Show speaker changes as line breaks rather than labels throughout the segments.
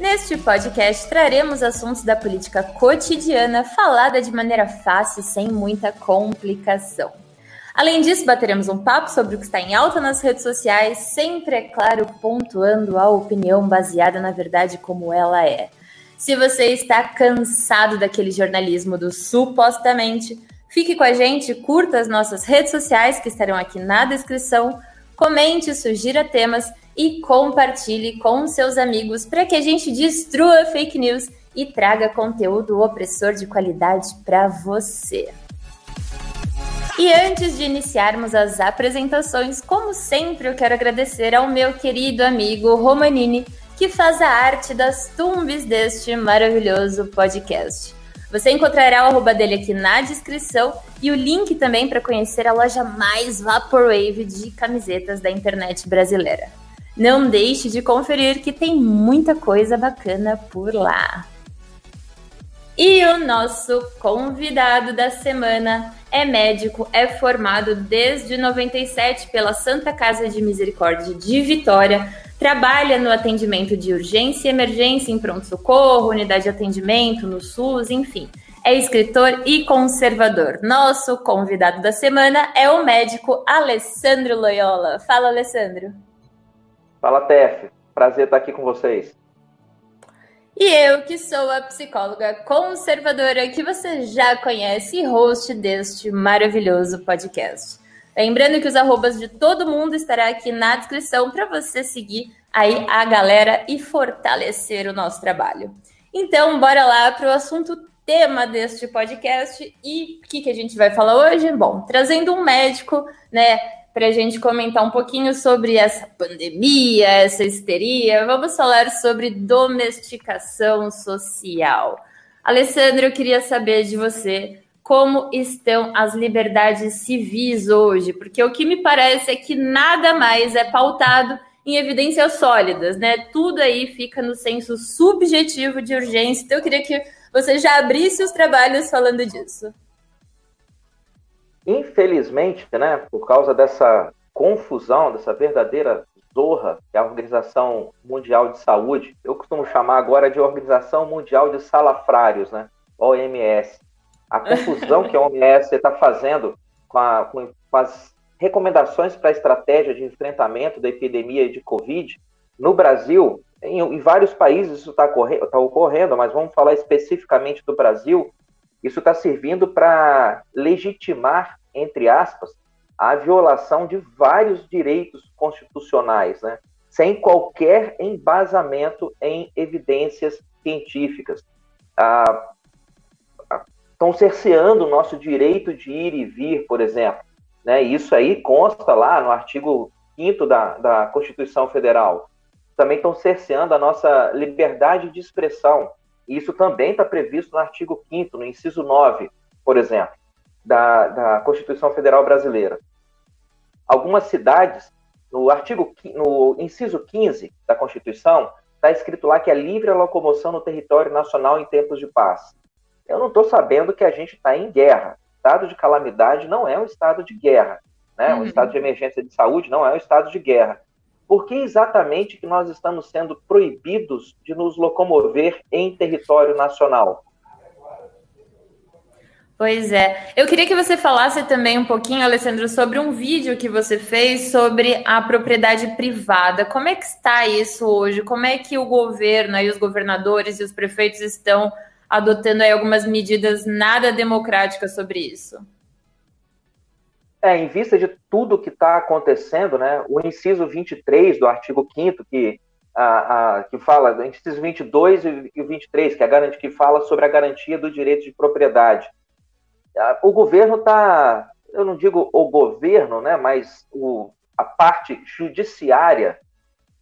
Neste podcast traremos assuntos da política cotidiana falada de maneira fácil, sem muita complicação. Além disso, bateremos um papo sobre o que está em alta nas redes sociais, sempre, é claro, pontuando a opinião baseada na verdade como ela é. Se você está cansado daquele jornalismo do supostamente, fique com a gente, curta as nossas redes sociais que estarão aqui na descrição, comente, sugira temas e compartilhe com seus amigos para que a gente destrua fake news e traga conteúdo opressor de qualidade para você. E antes de iniciarmos as apresentações, como sempre, eu quero agradecer ao meu querido amigo Romanini, que faz a arte das tumbes deste maravilhoso podcast. Você encontrará o arroba dele aqui na descrição e o link também para conhecer a loja mais Vaporwave de camisetas da internet brasileira. Não deixe de conferir que tem muita coisa bacana por lá. E o nosso convidado da semana é médico, é formado desde 97 pela Santa Casa de Misericórdia de Vitória, trabalha no atendimento de urgência e emergência em pronto-socorro, unidade de atendimento no SUS, enfim. É escritor e conservador. Nosso convidado da semana é o médico Alessandro Loyola. Fala, Alessandro.
Fala, Tef. Prazer estar aqui com vocês.
E eu, que sou a psicóloga conservadora que você já conhece e host deste maravilhoso podcast. Lembrando que os arrobas de todo mundo estará aqui na descrição para você seguir aí a galera e fortalecer o nosso trabalho. Então, bora lá para o assunto tema deste podcast e o que, que a gente vai falar hoje? Bom, trazendo um médico, né, para a gente comentar um pouquinho sobre essa pandemia, essa histeria. Vamos falar sobre domesticação social. Alessandro, eu queria saber de você como estão as liberdades civis hoje, porque o que me parece é que nada mais é pautado em evidências sólidas, né? Tudo aí fica no senso subjetivo de urgência. Então eu queria que você já abrisse os trabalhos falando disso.
Infelizmente, né, por causa dessa confusão, dessa verdadeira zorra que é a Organização Mundial de Saúde, eu costumo chamar agora de Organização Mundial de Salafrários, né, OMS. A confusão que a OMS está fazendo com, a, com, as recomendações para a estratégia de enfrentamento da epidemia de Covid, no Brasil, em, em vários países isso está tá ocorrendo, mas vamos falar especificamente do Brasil, isso está servindo para legitimar, entre aspas, a violação de vários direitos constitucionais, né? sem qualquer embasamento em evidências científicas. Ah, estão cerceando o nosso direito de ir e vir, por exemplo. Né? Isso aí consta lá no artigo 5 da, da Constituição Federal. Também estão cerceando a nossa liberdade de expressão. Isso também está previsto no artigo 5 no inciso 9, por exemplo, da, da Constituição Federal Brasileira. Algumas cidades, no artigo, no inciso 15 da Constituição, está escrito lá que é livre a locomoção no território nacional em tempos de paz. Eu não estou sabendo que a gente está em guerra. Estado de calamidade não é um estado de guerra. Né? Uhum. Um estado de emergência de saúde não é um estado de guerra. Por que exatamente que nós estamos sendo proibidos de nos locomover em território nacional?
Pois é. Eu queria que você falasse também um pouquinho, Alessandro, sobre um vídeo que você fez sobre a propriedade privada. Como é que está isso hoje? Como é que o governo e os governadores e os prefeitos estão adotando algumas medidas nada democráticas sobre isso?
É, em vista de tudo que está acontecendo, né, o inciso 23 do artigo 5 que, a, a, que fala, inciso 22 e o 23, que, é a, que fala sobre a garantia do direito de propriedade. O governo está, eu não digo o governo, né, mas o, a parte judiciária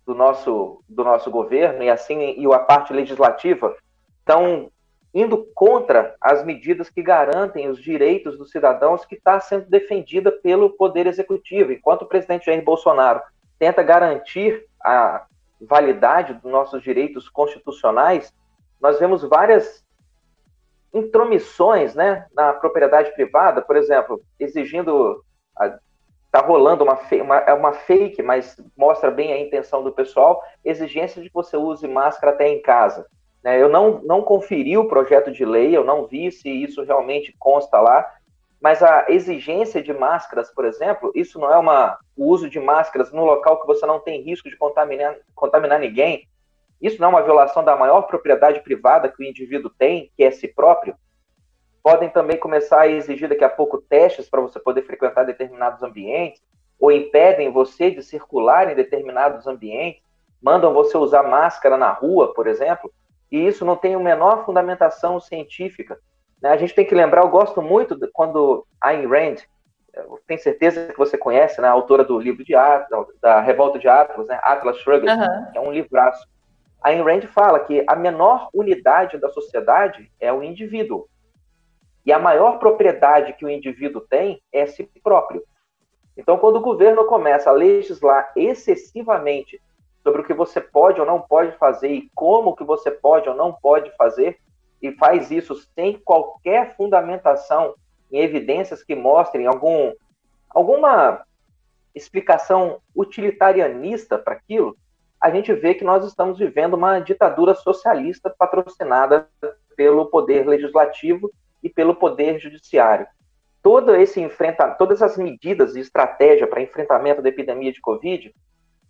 do nosso, do nosso governo e assim e a parte legislativa estão indo contra as medidas que garantem os direitos dos cidadãos que está sendo defendida pelo Poder Executivo. Enquanto o presidente Jair Bolsonaro tenta garantir a validade dos nossos direitos constitucionais, nós vemos várias intromissões né, na propriedade privada, por exemplo, exigindo. Está rolando uma, uma, é uma fake, mas mostra bem a intenção do pessoal, exigência de que você use máscara até em casa. Né? Eu não, não conferi o projeto de lei, eu não vi se isso realmente consta lá, mas a exigência de máscaras, por exemplo, isso não é uma, o uso de máscaras no local que você não tem risco de contaminar, contaminar ninguém. Isso não é uma violação da maior propriedade privada que o indivíduo tem, que é si próprio. Podem também começar a exigir daqui a pouco testes para você poder frequentar determinados ambientes, ou impedem você de circular em determinados ambientes, mandam você usar máscara na rua, por exemplo, e isso não tem a menor fundamentação científica. Né? A gente tem que lembrar, eu gosto muito de, quando Ayn Rand, tenho certeza que você conhece, né, a autora do livro de Atlas, da Revolta de Atlas, né, Atlas Shrugged, uhum. que é um livraço. Ayn Rand fala que a menor unidade da sociedade é o indivíduo. E a maior propriedade que o indivíduo tem é si próprio. Então, quando o governo começa a legislar excessivamente sobre o que você pode ou não pode fazer e como que você pode ou não pode fazer, e faz isso sem qualquer fundamentação em evidências que mostrem algum, alguma explicação utilitarianista para aquilo, a gente vê que nós estamos vivendo uma ditadura socialista patrocinada pelo poder legislativo e pelo poder judiciário. Todo esse enfrenta, todas as medidas e estratégia para enfrentamento da epidemia de Covid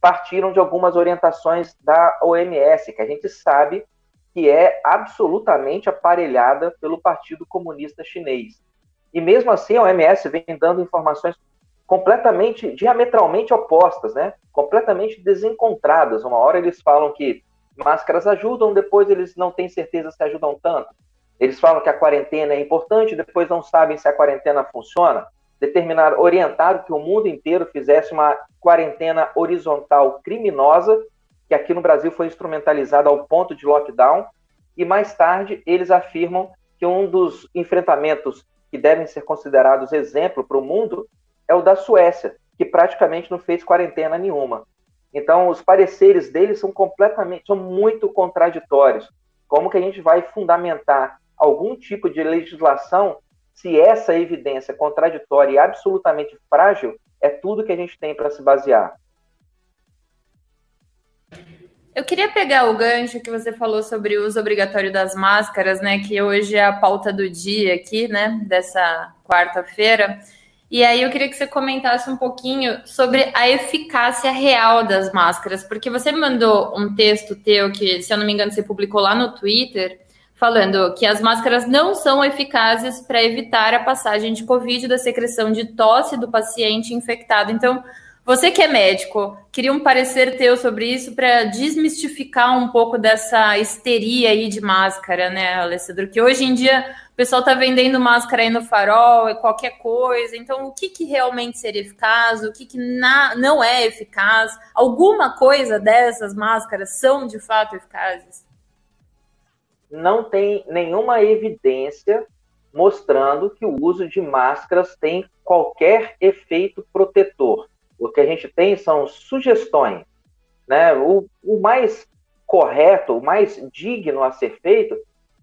partiram de algumas orientações da OMS, que a gente sabe que é absolutamente aparelhada pelo Partido Comunista Chinês. E mesmo assim, a OMS vem dando informações completamente, diametralmente opostas, né? completamente desencontradas. Uma hora eles falam que máscaras ajudam, depois eles não têm certeza se ajudam tanto. Eles falam que a quarentena é importante, depois não sabem se a quarentena funciona determinar, orientaram que o mundo inteiro fizesse uma quarentena horizontal criminosa, que aqui no Brasil foi instrumentalizada ao ponto de lockdown, e mais tarde eles afirmam que um dos enfrentamentos que devem ser considerados exemplo para o mundo é o da Suécia, que praticamente não fez quarentena nenhuma. Então, os pareceres deles são completamente, são muito contraditórios. Como que a gente vai fundamentar algum tipo de legislação se essa evidência contraditória e absolutamente frágil é tudo que a gente tem para se basear.
Eu queria pegar o gancho que você falou sobre o uso obrigatório das máscaras, né? Que hoje é a pauta do dia aqui, né? Dessa quarta-feira. E aí eu queria que você comentasse um pouquinho sobre a eficácia real das máscaras, porque você me mandou um texto teu que, se eu não me engano, você publicou lá no Twitter, falando que as máscaras não são eficazes para evitar a passagem de Covid da secreção de tosse do paciente infectado. Então, você que é médico, queria um parecer teu sobre isso para desmistificar um pouco dessa histeria aí de máscara, né, Alessandro? Que hoje em dia pessoal está vendendo máscara aí no farol, qualquer coisa. Então, o que, que realmente seria eficaz? O que, que na, não é eficaz? Alguma coisa dessas máscaras são de fato eficazes?
não tem nenhuma evidência mostrando que o uso de máscaras tem qualquer efeito protetor. O que a gente tem são sugestões. Né? O, o mais correto, o mais digno a ser feito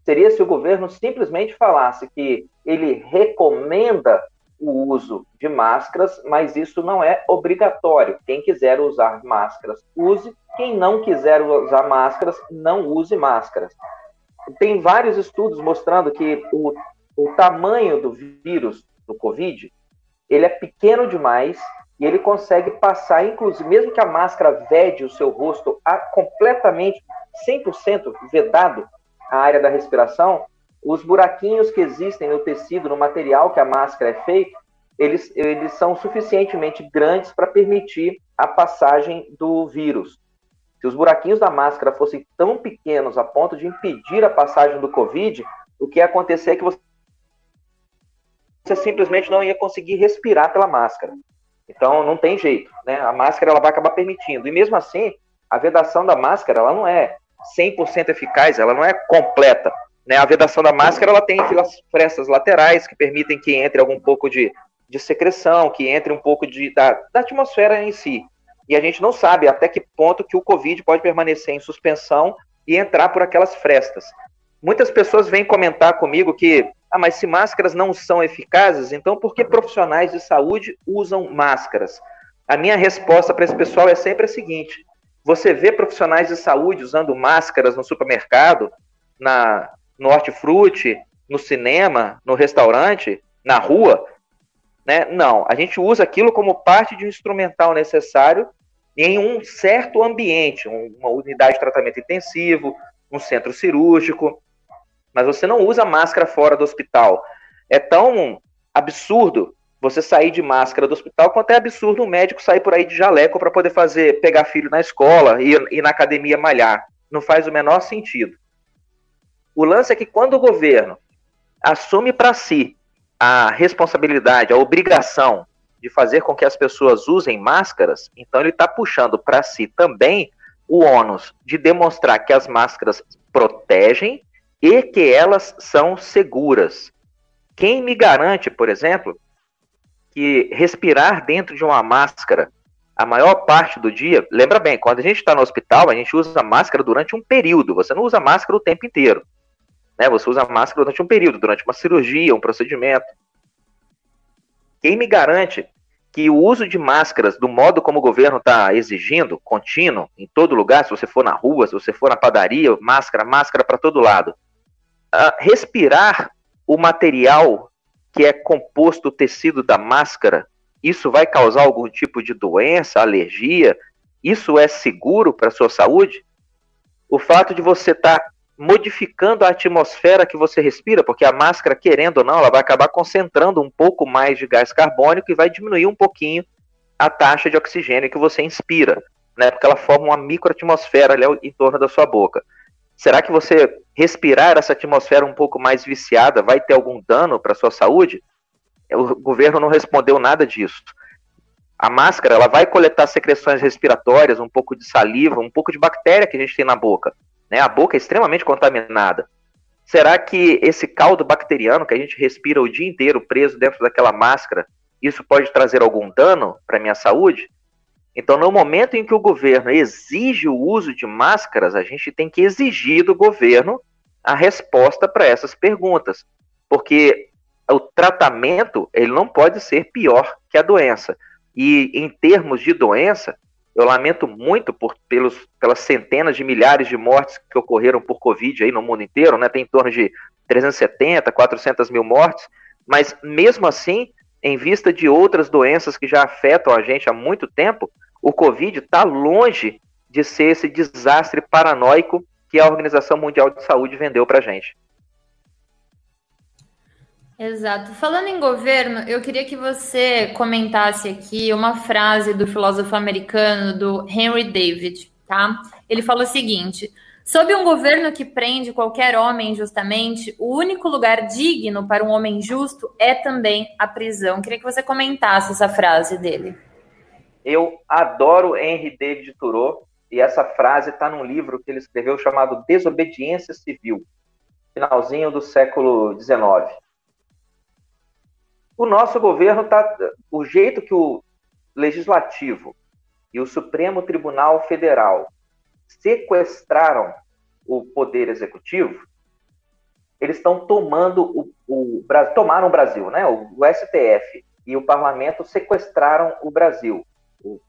seria se o governo simplesmente falasse que ele recomenda o uso de máscaras, mas isso não é obrigatório. Quem quiser usar máscaras, use. Quem não quiser usar máscaras, não use máscaras tem vários estudos mostrando que o, o tamanho do vírus do Covid ele é pequeno demais e ele consegue passar, inclusive, mesmo que a máscara vede o seu rosto a, completamente, 100% vedado a área da respiração, os buraquinhos que existem no tecido, no material que a máscara é feita, eles, eles são suficientemente grandes para permitir a passagem do vírus. Se os buraquinhos da máscara fossem tão pequenos a ponto de impedir a passagem do Covid, o que ia acontecer é que você simplesmente não ia conseguir respirar pela máscara. Então não tem jeito, né? A máscara ela vai acabar permitindo. E mesmo assim, a vedação da máscara ela não é 100% eficaz, ela não é completa. Né? A vedação da máscara ela tem aquelas frestas laterais que permitem que entre algum pouco de, de secreção, que entre um pouco de, da, da atmosfera em si. E a gente não sabe até que ponto que o Covid pode permanecer em suspensão e entrar por aquelas frestas. Muitas pessoas vêm comentar comigo que, ah, mas se máscaras não são eficazes, então por que profissionais de saúde usam máscaras? A minha resposta para esse pessoal é sempre a seguinte: você vê profissionais de saúde usando máscaras no supermercado, na, no hortifruti, no cinema, no restaurante, na rua? Né? Não, a gente usa aquilo como parte de um instrumental necessário em um certo ambiente, uma unidade de tratamento intensivo, um centro cirúrgico, mas você não usa máscara fora do hospital. É tão absurdo você sair de máscara do hospital quanto é absurdo um médico sair por aí de jaleco para poder fazer pegar filho na escola e ir na academia malhar. Não faz o menor sentido. O lance é que quando o governo assume para si a responsabilidade, a obrigação de fazer com que as pessoas usem máscaras, então ele está puxando para si também o ônus de demonstrar que as máscaras protegem e que elas são seguras. Quem me garante, por exemplo, que respirar dentro de uma máscara a maior parte do dia, lembra bem, quando a gente está no hospital, a gente usa máscara durante um período, você não usa máscara o tempo inteiro. Né? Você usa máscara durante um período, durante uma cirurgia, um procedimento. Quem me garante que o uso de máscaras, do modo como o governo está exigindo, contínuo, em todo lugar, se você for na rua, se você for na padaria, máscara, máscara para todo lado, uh, respirar o material que é composto o tecido da máscara, isso vai causar algum tipo de doença, alergia? Isso é seguro para a sua saúde? O fato de você estar tá modificando a atmosfera que você respira, porque a máscara, querendo ou não, ela vai acabar concentrando um pouco mais de gás carbônico e vai diminuir um pouquinho a taxa de oxigênio que você inspira, né? Porque ela forma uma microatmosfera ali em torno da sua boca. Será que você respirar essa atmosfera um pouco mais viciada vai ter algum dano para sua saúde? O governo não respondeu nada disso. A máscara ela vai coletar secreções respiratórias, um pouco de saliva, um pouco de bactéria que a gente tem na boca. Né? A boca é extremamente contaminada. Será que esse caldo bacteriano que a gente respira o dia inteiro preso dentro daquela máscara, isso pode trazer algum dano para minha saúde? Então, no momento em que o governo exige o uso de máscaras, a gente tem que exigir do governo a resposta para essas perguntas, porque o tratamento ele não pode ser pior que a doença. E em termos de doença, eu lamento muito por, pelos, pelas centenas de milhares de mortes que ocorreram por Covid aí no mundo inteiro, né? Tem em torno de 370, 400 mil mortes, mas mesmo assim, em vista de outras doenças que já afetam a gente há muito tempo, o Covid está longe de ser esse desastre paranoico que a Organização Mundial de Saúde vendeu para gente.
Exato. Falando em governo, eu queria que você comentasse aqui uma frase do filósofo americano do Henry David, tá? Ele falou o seguinte: Sob um governo que prende qualquer homem injustamente, o único lugar digno para um homem justo é também a prisão. Queria que você comentasse essa frase dele.
Eu adoro Henry David Thoreau e essa frase está num livro que ele escreveu chamado Desobediência Civil, finalzinho do século XIX. O nosso governo está. O jeito que o Legislativo e o Supremo Tribunal Federal sequestraram o Poder Executivo, eles estão tomando o, o tomaram o Brasil, né? O, o STF e o Parlamento sequestraram o Brasil. O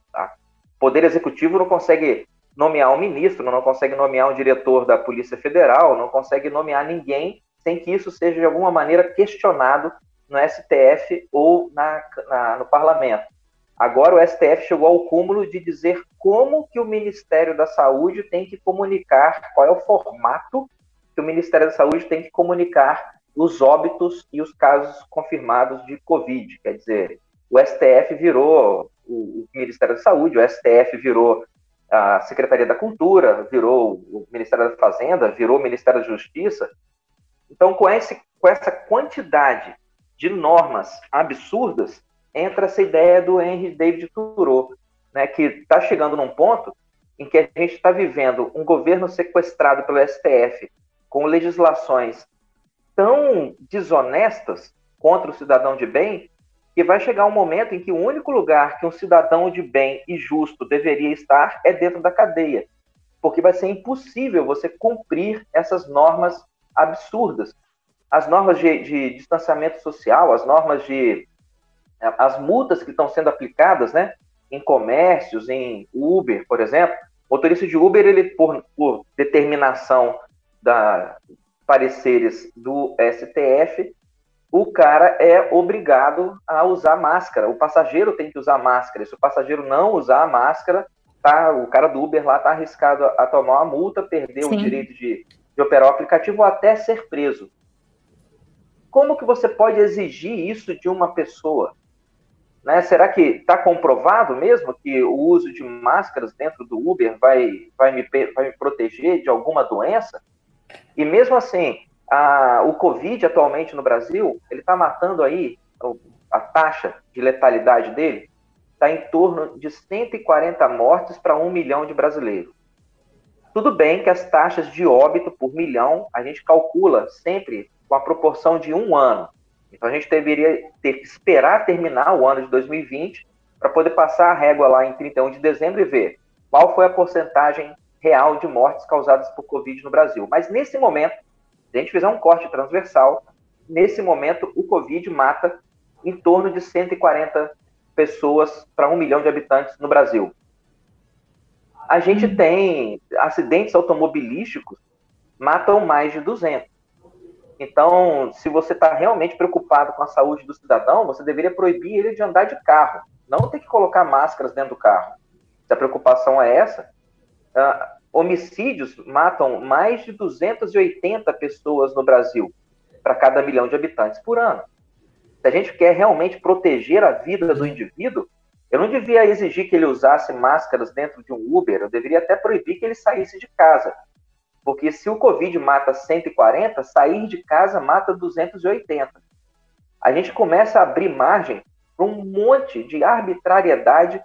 Poder Executivo não consegue nomear um ministro, não consegue nomear um diretor da Polícia Federal, não consegue nomear ninguém sem que isso seja de alguma maneira questionado no STF ou na, na, no Parlamento. Agora o STF chegou ao cúmulo de dizer como que o Ministério da Saúde tem que comunicar, qual é o formato que o Ministério da Saúde tem que comunicar os óbitos e os casos confirmados de Covid. Quer dizer, o STF virou o, Ministério da Saúde, o STF virou a Secretaria da Cultura, virou o Ministério da Fazenda, virou o Ministério da Justiça. Então, com, esse, com essa quantidade de normas absurdas, entra essa ideia do Henry David Thoreau, né, que está chegando num ponto em que a gente está vivendo um governo sequestrado pelo STF com legislações tão desonestas contra o cidadão de bem que vai chegar um momento em que o único lugar que um cidadão de bem e justo deveria estar é dentro da cadeia, porque vai ser impossível você cumprir essas normas absurdas. As normas de, de distanciamento social, as normas de. as multas que estão sendo aplicadas, né? Em comércios, em Uber, por exemplo. O motorista de Uber, ele, por, por determinação da pareceres do STF, o cara é obrigado a usar máscara. O passageiro tem que usar máscara. Se o passageiro não usar a máscara, tá, o cara do Uber lá está arriscado a, a, tomar uma multa, perder Sim. o direito de, de operar o aplicativo ou até ser preso. Como que você pode exigir isso de uma pessoa? Né? Será que está comprovado mesmo que o uso de máscaras dentro do Uber vai, vai, me, vai me proteger de alguma doença? E mesmo assim, a, o Covid atualmente no Brasil, ele está matando aí, a taxa de letalidade dele está em torno de 140 mortes para um milhão de brasileiros. Tudo bem que as taxas de óbito por milhão a gente calcula sempre com a proporção de um ano. Então a gente deveria ter que esperar terminar o ano de 2020 para poder passar a régua lá em 31 de dezembro e ver qual foi a porcentagem real de mortes causadas por Covid no Brasil. Mas nesse momento, se a gente fizer um corte transversal, nesse momento o Covid mata em torno de 140 pessoas para um milhão de habitantes no Brasil. A gente uhum. tem acidentes automobilísticos matam mais de 200. Então, se você está realmente preocupado com a saúde do cidadão, você deveria proibir ele de andar de carro, não ter que colocar máscaras dentro do carro. Se a preocupação é essa, uh, homicídios matam mais de 280 pessoas no Brasil para cada milhão de habitantes por ano. Se a gente quer realmente proteger a vida do indivíduo, eu não devia exigir que ele usasse máscaras dentro de um Uber, eu deveria até proibir que ele saísse de casa. Porque se o Covid mata 140, sair de casa mata 280. A gente começa a abrir margem para um monte de arbitrariedade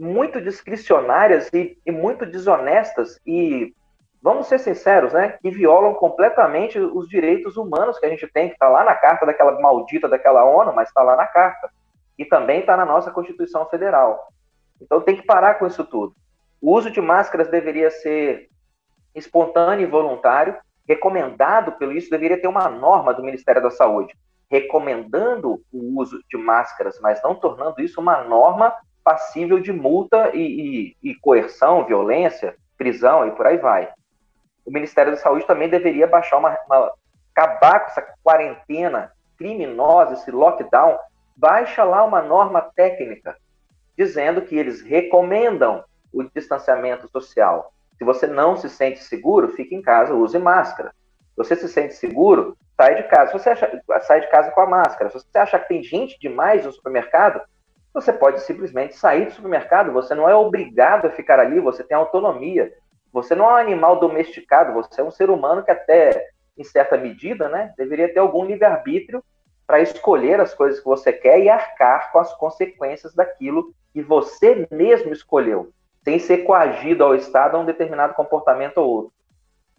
muito discricionárias e, e, muito desonestas e, vamos ser sinceros, né, que violam completamente os direitos humanos que a gente tem, que está lá na carta daquela maldita daquela ONU, mas está lá na carta. E também está na nossa Constituição Federal. Então tem que parar com isso tudo. O uso de máscaras deveria ser espontâneo e voluntário, recomendado pelo isso, deveria ter uma norma do Ministério da Saúde, recomendando o uso de máscaras, mas não tornando isso uma norma passível de multa e, e, e coerção, violência, prisão e por aí vai. O Ministério da Saúde também deveria baixar uma, uma acabar com essa quarentena criminosa, esse lockdown, baixa lá uma norma técnica dizendo que eles recomendam o distanciamento social. Se você não se sente seguro, fique em casa, use máscara. Se você se sente seguro, sai de casa. Se você acha, sai de casa com a máscara. Se você acha que tem gente demais no supermercado, você pode simplesmente sair do supermercado, você não é obrigado a ficar ali, você tem autonomia. Você não é um animal domesticado, você é um ser humano que até em certa medida, né, deveria ter algum livre-arbítrio para escolher as coisas que você quer e arcar com as consequências daquilo que você mesmo escolheu, sem ser coagido ao Estado a um determinado comportamento ou outro.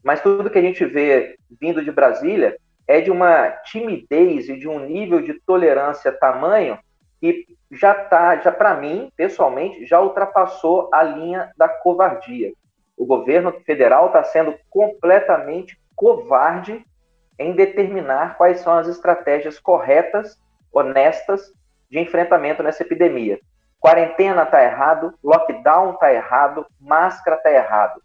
Mas tudo que a gente vê vindo de Brasília é de uma timidez e de um nível de tolerância tamanho que já tá, já para mim, pessoalmente, já ultrapassou a linha da covardia. O governo federal está sendo completamente covarde em determinar quais são as estratégias corretas, honestas, de enfrentamento nessa epidemia. Quarentena está errado, lockdown está errado, máscara está errado.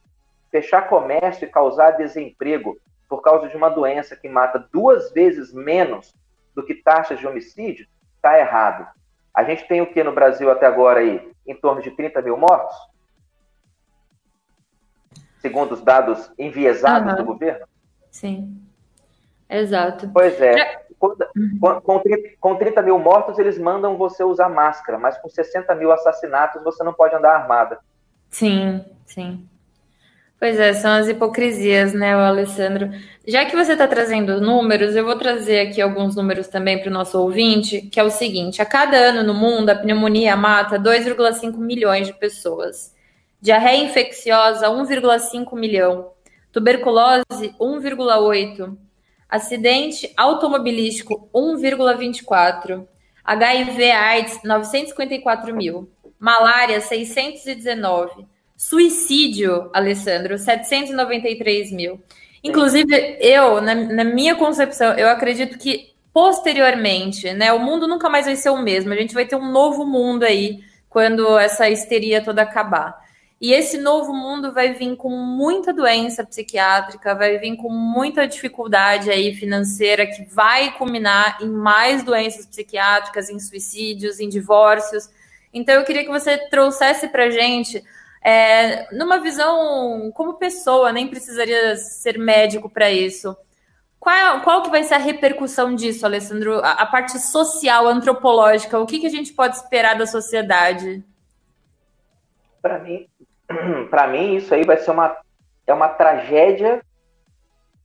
Fechar comércio e causar desemprego por causa de uma doença que mata duas vezes menos do que taxas de homicídio está errado. A gente tem o que no Brasil até agora aí? Em torno de 30 mil mortos? Segundo os dados enviesados uhum. do governo?
Sim. Exato.
Pois é. Com, com, com 30 mil mortos, eles mandam você usar máscara, mas com 60 mil assassinatos, você não pode andar armada.
Sim, sim. Pois é, são as hipocrisias, né, Alessandro? Já que você está trazendo números, eu vou trazer aqui alguns números também para o nosso ouvinte, que é o seguinte: a cada ano no mundo, a pneumonia mata 2,5 milhões de pessoas. Diarreia infecciosa, 1,5 milhão. tuberculose 1,8, acidente automobilístico 1,24, HIV AIDS 954 mil, malária 619, suicídio, Alessandro, 793 mil. Inclusive, eu, na, na, minha concepção, eu acredito que posteriormente, né, o mundo nunca mais vai ser o mesmo. A gente vai ter um novo mundo aí quando essa histeria toda acabar. E esse novo mundo vai vir com muita doença psiquiátrica, vai vir com muita dificuldade aí financeira, que vai culminar em mais doenças psiquiátricas, em suicídios, em divórcios. Então eu queria que você trouxesse para gente, é, numa visão como pessoa, nem precisaria ser médico para isso. Qual, qual que vai ser a repercussão disso, Alessandro? A, a parte social, antropológica, o que, que a gente pode esperar da sociedade?
Para mim, para mim, isso aí vai ser uma, é uma tragédia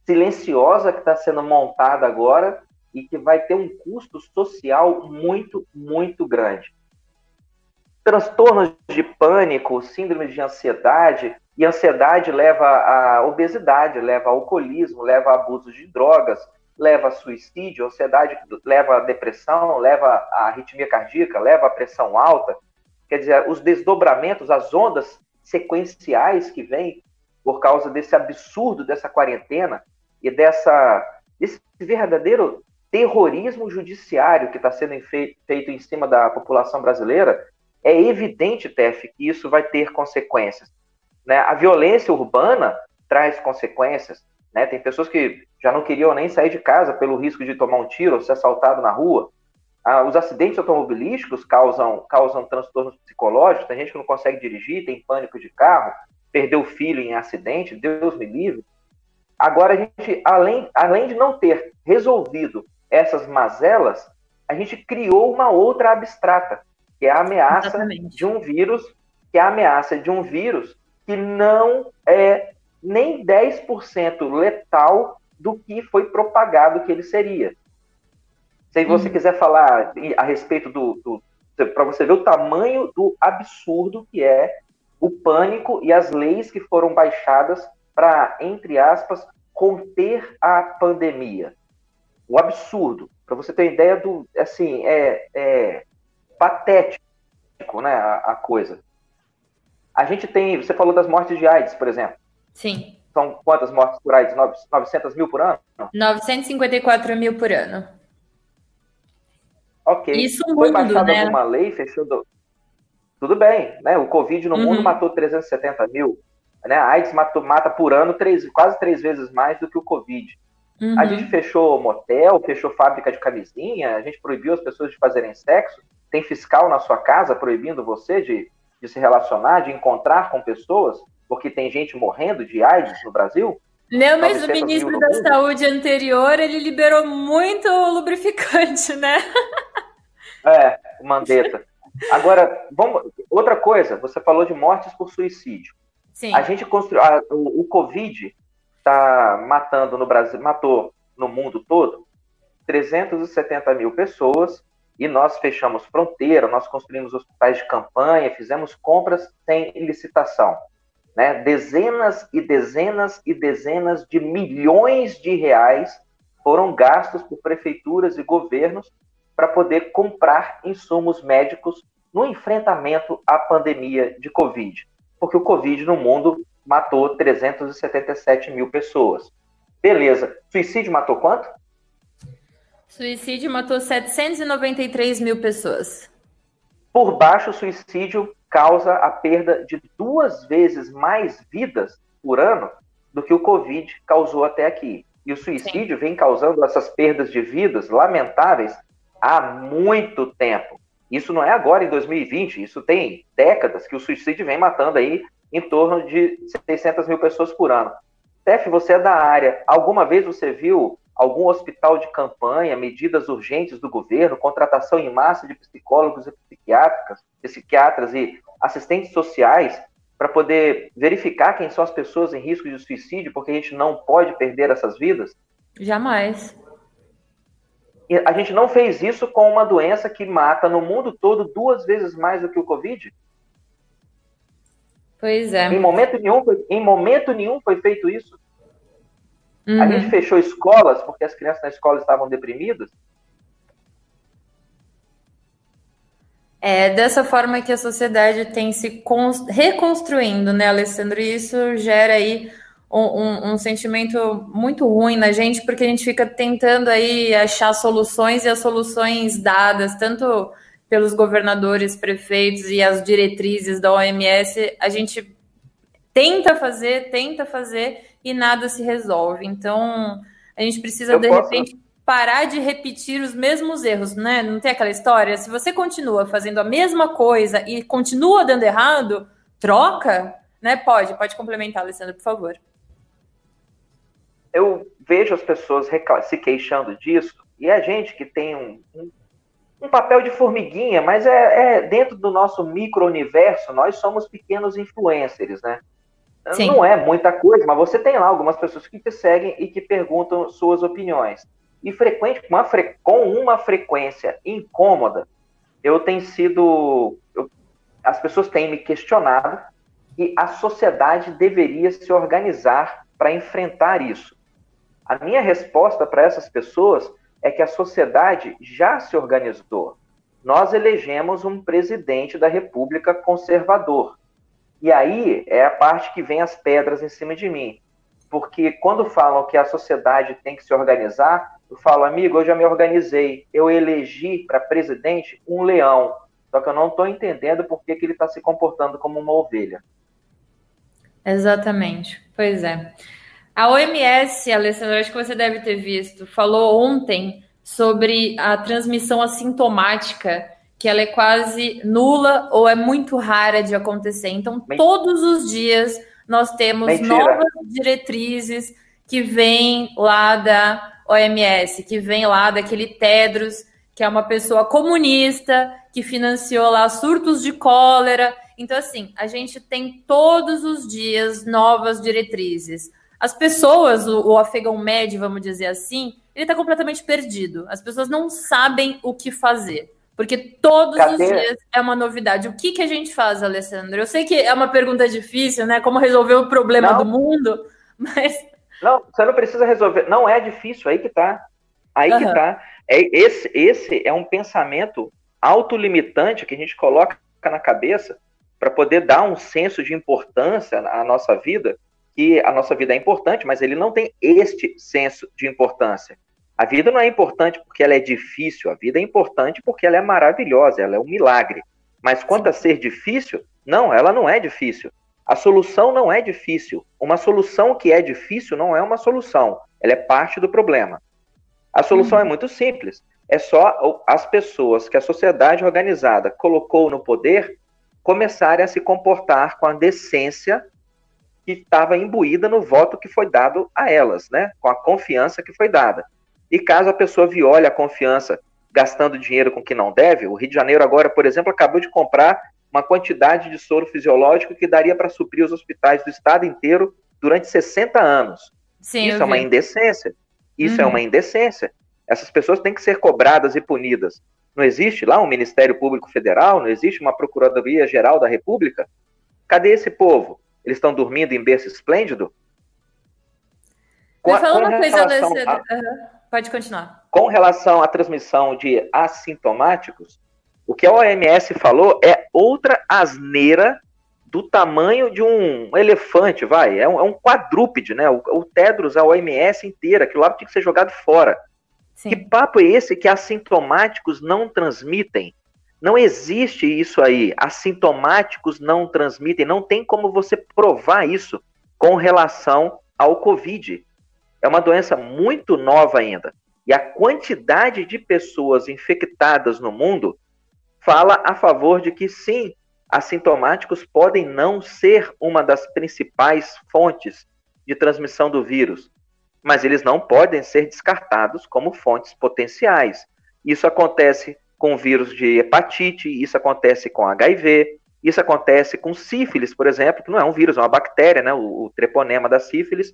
silenciosa que está sendo montada agora e que vai ter um custo social muito, muito grande. Transtornos de pânico, síndrome de ansiedade, e ansiedade leva à obesidade, leva ao alcoolismo, leva a abuso de drogas, leva a suicídio, ansiedade leva a depressão, leva a arritmia cardíaca, leva a pressão alta. Quer dizer, os desdobramentos, as ondas sequenciais que vêm por causa desse absurdo dessa quarentena e dessa desse verdadeiro terrorismo judiciário que está sendo feito em cima da população brasileira, é evidente, Tef, que isso vai ter consequências. Né? A violência urbana traz consequências. Né? Tem pessoas que já não queriam nem sair de casa pelo risco de tomar um tiro ou ser assaltado na rua. Ah, os acidentes automobilísticos causam, causam transtornos psicológicos, tem gente que não consegue dirigir, tem pânico de carro, perdeu o filho em acidente, Deus me livre. Agora, a gente, além, além de não ter resolvido essas mazelas, a gente criou uma outra abstrata, que é a ameaça Exatamente. de um vírus, que é a ameaça de um vírus que não é nem 10% letal do que foi propagado que ele seria. Se você uhum. quiser falar a respeito do, do para você ver o tamanho do absurdo que é o pânico e as leis que foram baixadas para, entre aspas, conter a pandemia. O absurdo. Para você ter ideia do, assim, é, é patético, né, a, a, coisa. A gente tem, você falou das mortes de AIDS, por exemplo.
Sim.
São quantas mortes por AIDS? 900 mil por ano?
954 mil por ano.
Ok. Isso Foi mundo, baixada né? alguma lei, fechou. Do... Tudo bem, né? O Covid no uhum. mundo matou 370 mil. Né? A AIDS matou, mata por ano três, quase três vezes mais do que o Covid. Uhum. A gente fechou motel, fechou fábrica de camisinha, a gente proibiu as pessoas de fazerem sexo. Tem fiscal na sua casa proibindo você de, de se relacionar, de encontrar com pessoas, porque tem gente morrendo de AIDS no Brasil.
Não, mas o ministro da. Saúde anterior, ele liberou muito lubrificante, né?
É, o Mandetta. Agora, vamos, outra coisa, você falou de mortes por suicídio. Sim. A gente construiu. O, o Covid está matando no Brasil, matou no mundo todo 370 mil pessoas e nós fechamos fronteira, nós construímos hospitais de campanha, fizemos compras sem licitação. Né? Dezenas e dezenas e dezenas de milhões de reais foram gastos por prefeituras e governos para poder comprar insumos médicos no enfrentamento à pandemia de Covid. Porque o Covid no mundo matou 377 mil pessoas. Beleza. Suicídio matou quanto?
Suicídio matou 793 mil pessoas.
Por baixo, o suicídio causa a perda de duas vezes mais vidas por ano do que o Covid causou até aqui. E o suicídio Sim. vem causando essas perdas de vidas lamentáveis há muito tempo. Isso não é agora, em 2020, isso tem décadas que o suicídio vem matando aí em torno de 600 mil pessoas por ano. Tef, você é da área. Alguma vez você viu algum hospital de campanha, medidas urgentes do governo, contratação em massa de psicólogos e psiquiatras, psiquiatras e assistentes sociais para poder verificar quem são as pessoas em risco de suicídio, porque a gente não pode perder essas vidas?
Jamais
a gente não fez isso com uma doença que mata no mundo todo duas vezes mais do que o Covid?
Pois é.
Em momento nenhum, em momento nenhum foi feito isso. Uhum. A gente fechou escolas porque as crianças na escola estavam deprimidas.
É dessa forma que a sociedade tem se reconstruindo, né, Alessandro? E isso gera aí um, um, um, sentimento muito ruim na gente, porque a gente fica tentando aí achar soluções e as soluções dadas, tanto pelos governadores, prefeitos e as diretrizes da OMS, a gente tenta fazer, tenta fazer e nada se resolve. Então, a gente precisa, Eu de posso... repente, parar de repetir os mesmos erros, né? Não tem aquela história? Se você continua fazendo a mesma coisa e continua dando errado, troca, né? Pode, pode complementar, Alessandro, por favor.
Eu vejo as pessoas se queixando disso, e a gente que tem um, um um papel de formiguinha, mas é, é dentro do nosso micro-universo, nós somos pequenos influencers, né? Sim. Não é muita coisa, mas você tem lá algumas pessoas que te seguem e que perguntam suas opiniões. E frequente, uma fre... com uma frequência incômoda, eu tenho sido. Eu... as pessoas têm me questionado que a sociedade deveria se organizar para enfrentar isso. A minha resposta para essas pessoas é que a sociedade já se organizou. Nós elegemos um presidente da República conservador. E aí é a parte que vem as pedras em cima de mim. Porque quando falam que a sociedade tem que se organizar, eu falo, amigo, eu já me organizei. Eu elegi para presidente um leão. Só que eu não estou entendendo por que, que ele está se comportando como uma ovelha.
Exatamente. Pois é. A OMS, Alessandra, acho que você deve ter visto, falou ontem sobre a transmissão assintomática, que ela é quase nula ou é muito rara de acontecer. Então, todos os dias nós temos Mentira. novas diretrizes que vêm lá da OMS, que vem lá daquele Tedros, que é uma pessoa comunista que financiou lá surtos de cólera. Então, assim, a gente tem todos os dias novas diretrizes as pessoas, o, o afegão médio, vamos dizer assim, ele está completamente perdido. As pessoas não sabem o que fazer. Porque todos Cadê? os dias é uma novidade. O que, que a gente faz, Alessandro? Eu sei que é uma pergunta difícil, né? Como resolver o problema não. do mundo, mas.
Não, você não precisa resolver. Não é difícil, aí que tá. Aí uhum. que tá. É, esse, esse é um pensamento autolimitante que a gente coloca na cabeça para poder dar um senso de importância à nossa vida que a nossa vida é importante, mas ele não tem este senso de importância. A vida não é importante porque ela é difícil, a vida é importante porque ela é maravilhosa, ela é um milagre. Mas quanto a ser difícil, não, ela não é difícil. A solução não é difícil. Uma solução que é difícil não é uma solução, ela é parte do problema. A solução é muito simples. É só as pessoas que a sociedade organizada colocou no poder começarem a se comportar com a decência que estava imbuída no voto que foi dado a elas, né? Com a confiança que foi dada. E caso a pessoa viole a confiança gastando dinheiro com que não deve, o Rio de Janeiro agora, por exemplo, acabou de comprar uma quantidade de soro fisiológico que daria para suprir os hospitais do estado inteiro durante 60 anos. Sim, Isso é uma indecência. Isso é uhum. é uma indecência. Essas pessoas têm que ser cobradas e punidas. Não existe lá um Ministério Público Federal, não existe uma Procuradoria Geral da República? Cadê esse povo? Eles estão dormindo em berço esplêndido?
Com, fala uma coisa, Alessandra. A, uhum. Pode continuar.
Com relação à transmissão de assintomáticos, o que a OMS falou é outra asneira do tamanho de um elefante, vai. É um, é um quadrúpede, né? O, o Tedros, a OMS inteira, aquilo lá tinha que ser jogado fora. Sim. Que papo é esse que assintomáticos não transmitem? Não existe isso aí. Assintomáticos não transmitem, não tem como você provar isso com relação ao Covid. É uma doença muito nova ainda. E a quantidade de pessoas infectadas no mundo fala a favor de que sim, assintomáticos podem não ser uma das principais fontes de transmissão do vírus, mas eles não podem ser descartados como fontes potenciais. Isso acontece com vírus de hepatite, isso acontece com HIV, isso acontece com sífilis, por exemplo, que não é um vírus, é uma bactéria, né, o, o treponema da sífilis,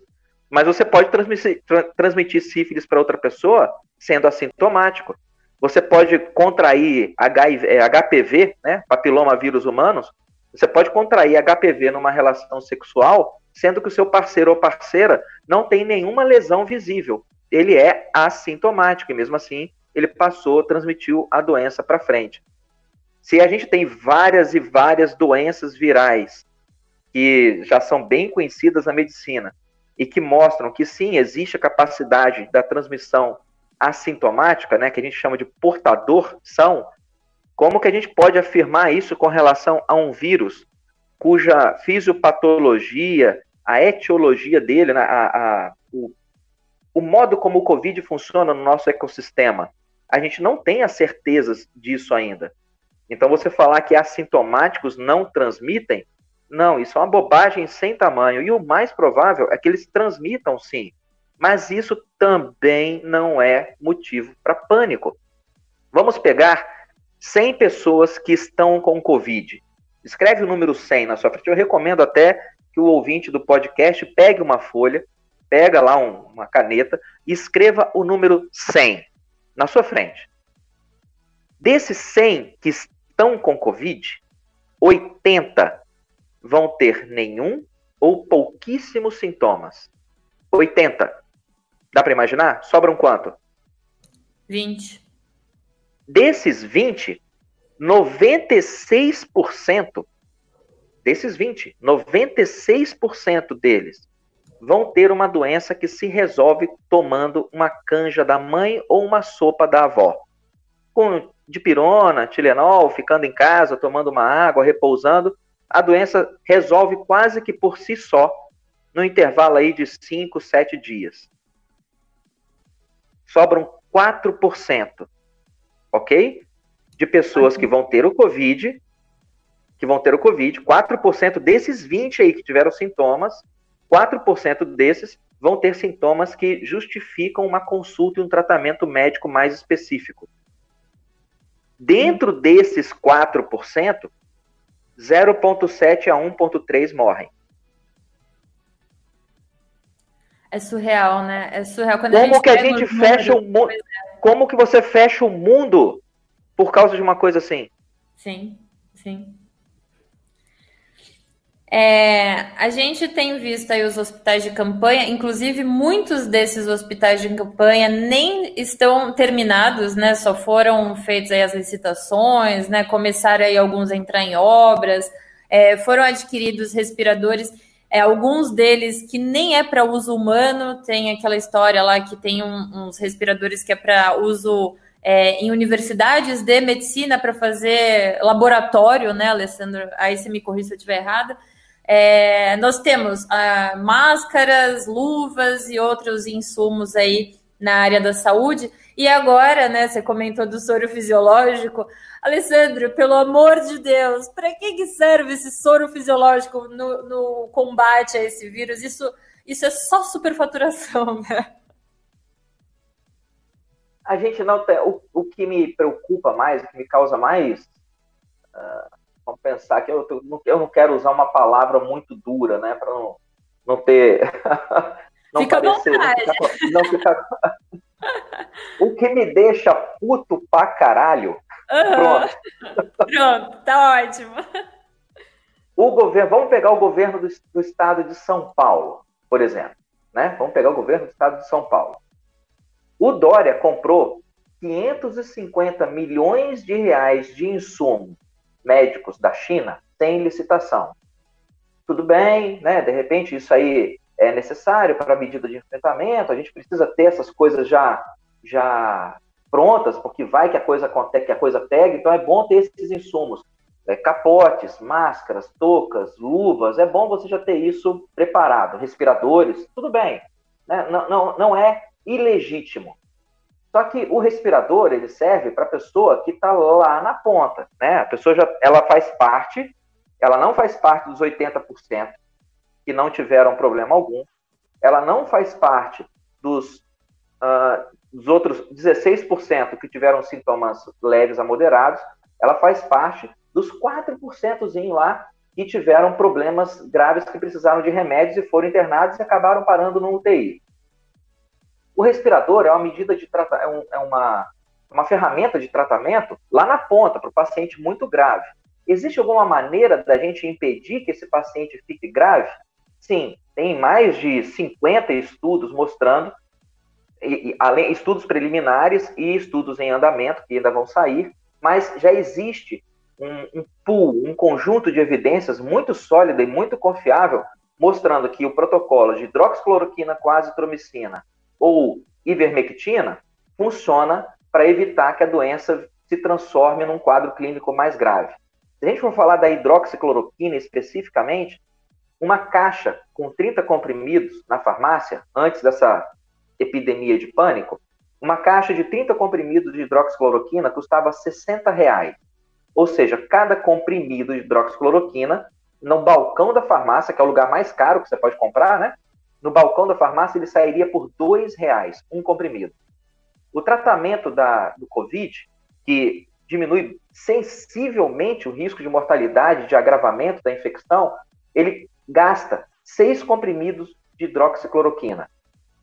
mas você pode transmitir, tra transmitir sífilis para outra pessoa sendo assintomático. Você pode contrair HIV, é, HPV, né, papiloma vírus humanos, você pode contrair HPV numa relação sexual sendo que o seu parceiro ou parceira não tem nenhuma lesão visível. Ele é assintomático e mesmo assim ele passou, transmitiu a doença para frente. Se a gente tem várias e várias doenças virais que já são bem conhecidas na medicina e que mostram que sim, existe a capacidade da transmissão assintomática, né, que a gente chama de portador são, como que a gente pode afirmar isso com relação a um vírus cuja fisiopatologia, a etiologia dele, né, a, a, o, o modo como o Covid funciona no nosso ecossistema, a gente não tem as certezas disso ainda. Então, você falar que assintomáticos não transmitem, não, isso é uma bobagem sem tamanho. E o mais provável é que eles transmitam sim. Mas isso também não é motivo para pânico. Vamos pegar 100 pessoas que estão com Covid. Escreve o número 100 na sua frente. Eu recomendo até que o ouvinte do podcast pegue uma folha, pega lá um, uma caneta e escreva o número 100 na sua frente. Desses 100 que estão com Covid, 80 vão ter nenhum ou pouquíssimos sintomas. 80. Dá para imaginar? Sobram quanto?
20.
Desses 20, 96% desses 20, 96% deles vão ter uma doença que se resolve tomando uma canja da mãe ou uma sopa da avó. Com dipirona, Tilenol, ficando em casa, tomando uma água, repousando, a doença resolve quase que por si só, no intervalo aí de 5, 7 dias. Sobram 4%, ok? De pessoas que vão ter o Covid, que vão ter o Covid, 4% desses 20 aí que tiveram sintomas, 4% desses vão ter sintomas que justificam uma consulta e um tratamento médico mais específico. Dentro desses 4%, 0,7 a 1,3 morrem.
É surreal, né? É surreal.
Quando como a que a gente fecha o mundo? É. Como que você fecha o mundo por causa de uma coisa assim?
Sim, sim. É, a gente tem visto aí os hospitais de campanha, inclusive muitos desses hospitais de campanha nem estão terminados, né? Só foram feitas aí as licitações, né? Começaram aí alguns a entrar em obras, é, foram adquiridos respiradores, é, alguns deles que nem é para uso humano, tem aquela história lá que tem um, uns respiradores que é para uso é, em universidades de medicina para fazer laboratório, né, Alessandro? Aí você me corrija se eu estiver errada. É, nós temos ah, máscaras, luvas e outros insumos aí na área da saúde. E agora, né, você comentou do soro fisiológico. Alessandro, pelo amor de Deus, para que, que serve esse soro fisiológico no, no, combate a esse vírus? Isso, isso é só superfaturação, né?
A gente não. O, o que me preocupa mais, o que me causa mais uh, vamos pensar que eu, eu não quero usar uma palavra muito dura, né, para não, não ter.
não Fica parecer, não ficar, não ficar...
o que me deixa puto pra caralho.
Uhum. Pronto. Pronto, tá ótimo.
O governo, vamos pegar o governo do, do estado de São Paulo, por exemplo. Né? Vamos pegar o governo do estado de São Paulo. O Dória comprou 550 milhões de reais de insumo médicos da China sem licitação. Tudo bem, né? De repente isso aí é necessário para a medida de enfrentamento, a gente precisa ter essas coisas já já prontas, porque vai que a coisa acontece, que a coisa pega, então é bom ter esses insumos. É, capotes, máscaras, toucas, luvas, é bom você já ter isso preparado, respiradores, tudo bem. Né? Não, não, não é ilegítimo. Só que o respirador ele serve para a pessoa que está lá na ponta, né? A pessoa já, ela faz parte, ela não faz parte dos 80% que não tiveram problema algum, ela não faz parte dos, uh, dos outros 16% que tiveram sintomas leves a moderados, ela faz parte dos 4% lá que tiveram problemas graves que precisaram de remédios e foram internados e acabaram parando no UTI. O respirador é uma medida de é, um, é uma, uma ferramenta de tratamento lá na ponta, para o paciente muito grave. Existe alguma maneira da gente impedir que esse paciente fique grave? sim, tem mais de 50 estudos mostrando, e, e, além estudos preliminares e estudos em andamento que ainda vão sair, mas já existe um, um pool, um conjunto de evidências muito sólido e muito confiável, mostrando que o protocolo de hidroxicloroquina com azitromicina ou ivermectina funciona para evitar que a doença se transforme num quadro clínico mais grave. Se a gente for falar da hidroxicloroquina especificamente, uma caixa com 30 comprimidos na farmácia, antes dessa epidemia de pânico, uma caixa de 30 comprimidos de hidroxicloroquina custava 60 reais. Ou seja, cada comprimido de hidroxicloroquina, no balcão da farmácia, que é o lugar mais caro que você pode comprar, né? No balcão da farmácia ele sairia por R$ reais um comprimido. O tratamento da, do Covid, que diminui sensivelmente o risco de mortalidade, de agravamento da infecção, ele gasta seis comprimidos de hidroxicloroquina.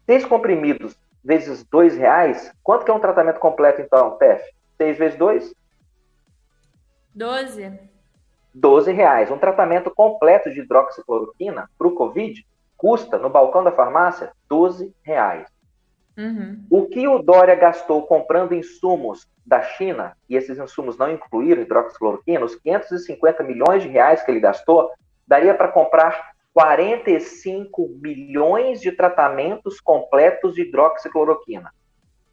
Seis comprimidos vezes dois reais, quanto que é um tratamento completo então, Tef? Seis vezes dois?
Doze.
Doze reais. Um tratamento completo de hidroxicloroquina para o Covid custa, no balcão da farmácia, doze reais. Uhum. O que o Dória gastou comprando insumos da China, e esses insumos não incluíram hidroxicloroquina, os 550 milhões de reais que ele gastou, daria para comprar 45 milhões de tratamentos completos de hidroxicloroquina.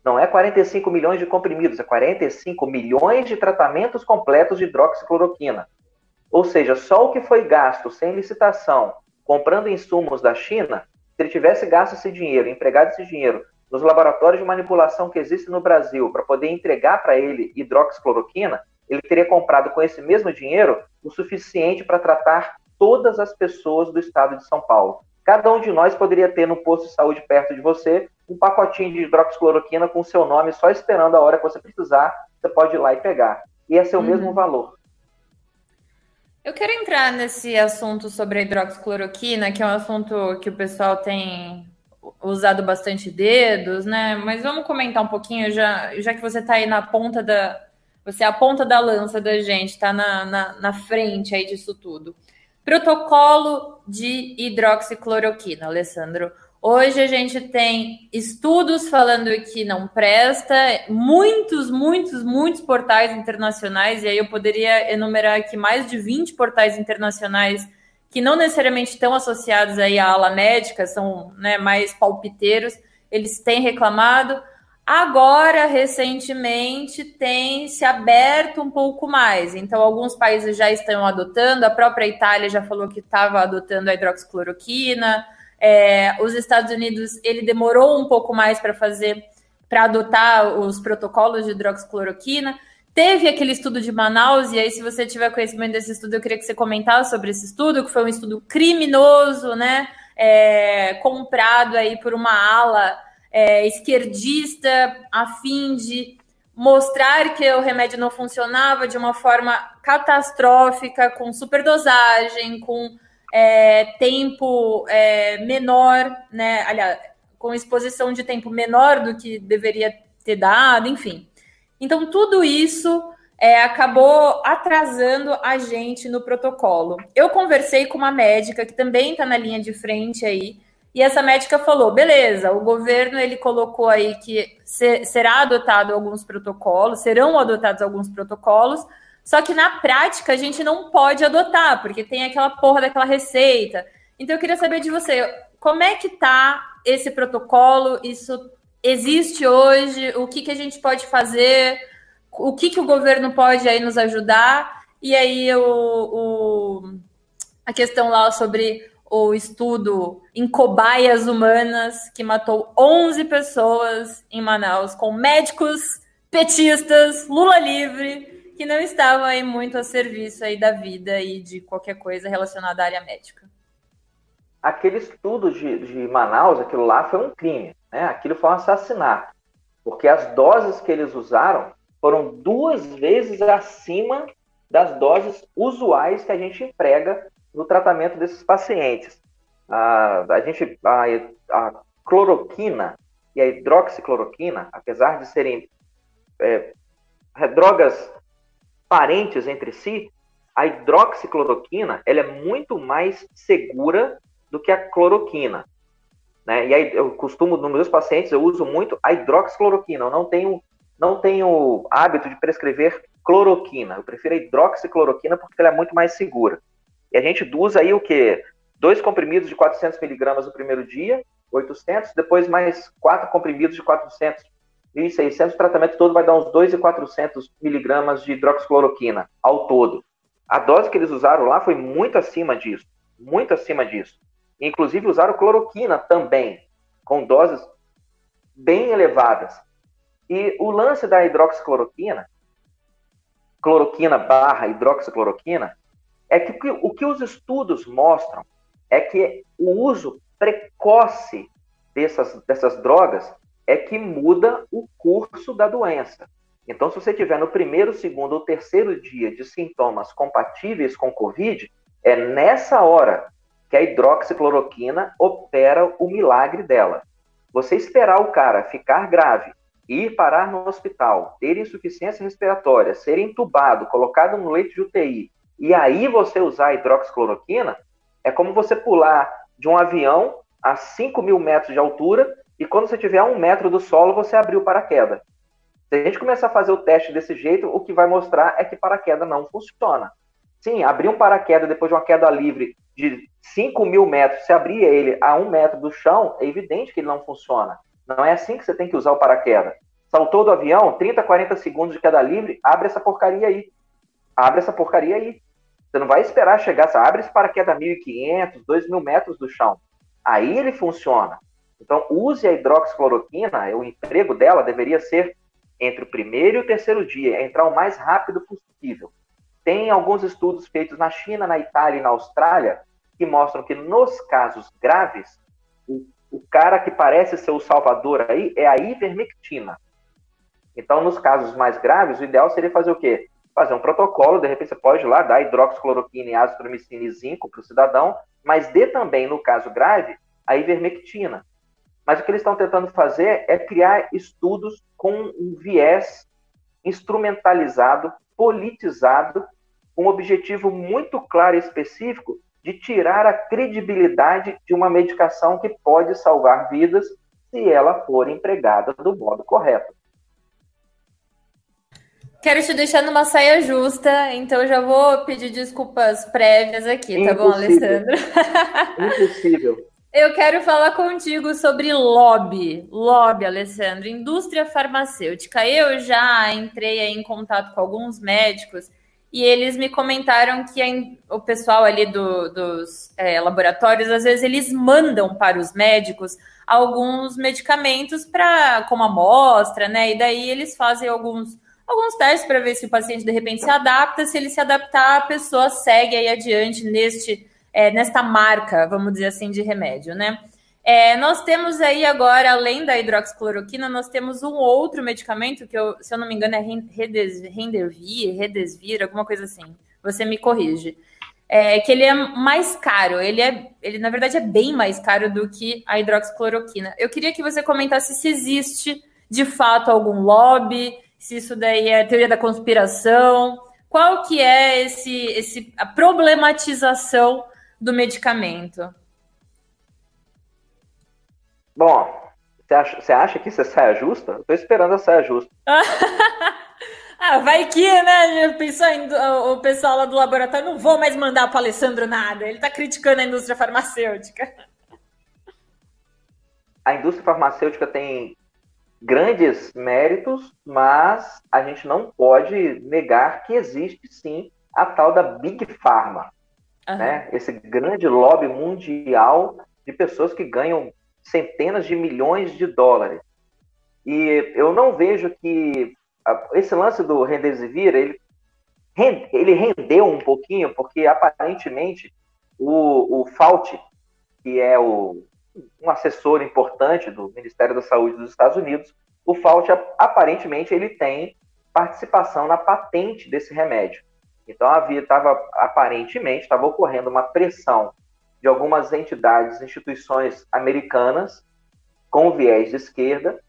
Não é 45 milhões de comprimidos, é 45 milhões de tratamentos completos de hidroxicloroquina. Ou seja, só o que foi gasto sem licitação, comprando insumos da China, se ele tivesse gasto esse dinheiro, empregado esse dinheiro nos laboratórios de manipulação que existem no Brasil para poder entregar para ele hidroxicloroquina, ele teria comprado com esse mesmo dinheiro o suficiente para tratar todas as pessoas do estado de São Paulo. Cada um de nós poderia ter no posto de saúde perto de você um pacotinho de hidroxicloroquina com seu nome só esperando a hora que você precisar, você pode ir lá e pegar. E esse é o uhum. mesmo valor.
Eu quero entrar nesse assunto sobre a hidroxicloroquina, que é um assunto que o pessoal tem usado bastante dedos, né? Mas vamos comentar um pouquinho, já, já que você está aí na ponta da. Você é a ponta da lança da gente, está na, na, na frente aí disso tudo. Protocolo de hidroxicloroquina, Alessandro. Hoje a gente tem estudos falando que não presta, muitos, muitos, muitos portais internacionais, e aí eu poderia enumerar aqui mais de 20 portais internacionais que não necessariamente estão associados aí à ala médica, são né, mais palpiteiros, eles têm reclamado. Agora, recentemente, tem se aberto um pouco mais. Então, alguns países já estão adotando. A própria Itália já falou que estava adotando a hidroxicloroquina. É, os Estados Unidos, ele demorou um pouco mais para fazer, para adotar os protocolos de hidroxicloroquina. Teve aquele estudo de Manaus, e aí, se você tiver conhecimento desse estudo, eu queria que você comentasse sobre esse estudo, que foi um estudo criminoso, né? É, comprado aí por uma ala é, esquerdista a fim de mostrar que o remédio não funcionava de uma forma catastrófica, com superdosagem, com é, tempo é, menor, né? Aliás, com exposição de tempo menor do que deveria ter dado, enfim. Então, tudo isso é, acabou atrasando a gente no protocolo. Eu conversei com uma médica que também está na linha de frente aí, e essa médica falou: beleza, o governo ele colocou aí que será adotado alguns protocolos, serão adotados alguns protocolos, só que na prática a gente não pode adotar, porque tem aquela porra daquela receita. Então eu queria saber de você, como é que tá esse protocolo? Isso existe hoje? O que, que a gente pode fazer? O que, que o governo pode aí nos ajudar? E aí o, o a questão lá sobre o estudo em cobaias humanas que matou 11 pessoas em Manaus, com médicos, petistas, Lula livre, que não estavam aí muito a serviço aí da vida e de qualquer coisa relacionada à área médica.
Aquele estudo de, de Manaus, aquilo lá foi um crime, né? Aquilo foi um assassinato, porque as doses que eles usaram foram duas vezes acima das doses usuais que a gente emprega no tratamento desses pacientes. A, a gente, a, a cloroquina e a hidroxicloroquina, apesar de serem é, drogas parentes entre si, a hidroxicloroquina ela é muito mais segura do que a cloroquina. Né? E aí eu costumo, nos meus pacientes, eu uso muito a hidroxicloroquina. Eu não tenho, não tenho hábito de prescrever cloroquina. Eu prefiro a hidroxicloroquina porque ela é muito mais segura. E a gente usa aí o quê? Dois comprimidos de 400 miligramas no primeiro dia, 800, depois mais quatro comprimidos de 400 e 600, o tratamento todo vai dar uns 2,400 miligramas de hidroxicloroquina ao todo. A dose que eles usaram lá foi muito acima disso, muito acima disso. Inclusive usaram cloroquina também, com doses bem elevadas. E o lance da hidroxicloroquina, cloroquina barra hidroxicloroquina, é que o que os estudos mostram é que o uso precoce dessas, dessas drogas é que muda o curso da doença. Então, se você tiver no primeiro, segundo ou terceiro dia de sintomas compatíveis com Covid, é nessa hora que a hidroxicloroquina opera o milagre dela. Você esperar o cara ficar grave, ir parar no hospital, ter insuficiência respiratória, ser entubado, colocado no leito de UTI, e aí você usar a hidroxicloroquina, é como você pular de um avião a 5 mil metros de altura e quando você tiver a um metro do solo, você abrir o paraquedas. Se a gente começar a fazer o teste desse jeito, o que vai mostrar é que paraquedas não funciona. Sim, abrir um paraquedas depois de uma queda livre de 5 mil metros, se abrir ele a um metro do chão, é evidente que ele não funciona. Não é assim que você tem que usar o paraquedas. Saltou do avião, 30, 40 segundos de queda livre, abre essa porcaria aí. Abre essa porcaria aí. Você não vai esperar chegar, você abre esse paraquedas a 1.500, 2.000 metros do chão. Aí ele funciona. Então, use a hidroxicloroquina, o emprego dela deveria ser entre o primeiro e o terceiro dia, é entrar o mais rápido possível. Tem alguns estudos feitos na China, na Itália e na Austrália que mostram que nos casos graves, o, o cara que parece ser o salvador aí é a ivermectina. Então, nos casos mais graves, o ideal seria fazer o quê? Fazer um protocolo, de repente você pode ir lá dar hidroxicloroquina e azitromicina e zinco para o cidadão, mas dê também, no caso grave, a ivermectina. Mas o que eles estão tentando fazer é criar estudos com um viés instrumentalizado, politizado, com um objetivo muito claro e específico de tirar a credibilidade de uma medicação que pode salvar vidas se ela for empregada do modo correto.
Quero te deixar numa saia justa, então já vou pedir desculpas prévias aqui, Impossível. tá bom, Alessandro?
Impossível.
Eu quero falar contigo sobre lobby. Lobby, Alessandro, indústria farmacêutica. Eu já entrei em contato com alguns médicos e eles me comentaram que a, o pessoal ali do, dos é, laboratórios, às vezes, eles mandam para os médicos alguns medicamentos para como amostra, né? E daí eles fazem alguns, alguns testes para ver se o paciente de repente se adapta. Se ele se adaptar, a pessoa segue aí adiante neste é, nesta marca, vamos dizer assim, de remédio, né? É, nós temos aí agora, além da hidroxicloroquina, nós temos um outro medicamento que, eu, se eu não me engano, é Rendervir, Redesvir, alguma coisa assim. Você me corrige. É, que ele é mais caro, ele é, ele na verdade é bem mais caro do que a hidroxicloroquina. Eu queria que você comentasse se existe de fato algum lobby, se isso daí é teoria da conspiração, qual que é esse, esse a problematização do medicamento?
Bom, você acha, você acha que isso é saia justa? Eu tô esperando a saia justa.
ah, vai que, né? o pessoal lá do laboratório não vou mais mandar para Alessandro nada. Ele tá criticando a indústria farmacêutica.
A indústria farmacêutica tem grandes méritos, mas a gente não pode negar que existe sim a tal da Big Pharma uhum. né? Esse grande lobby mundial de pessoas que ganham centenas de milhões de dólares. E eu não vejo que esse lance do Remdesivir, ele, ele rendeu um pouquinho, porque aparentemente o, o Fauci, que é o, um assessor importante do Ministério da Saúde dos Estados Unidos, o Fauci aparentemente ele tem participação na patente desse remédio. Então havia, estava aparentemente, estava ocorrendo uma pressão de algumas entidades, instituições americanas com viés de esquerda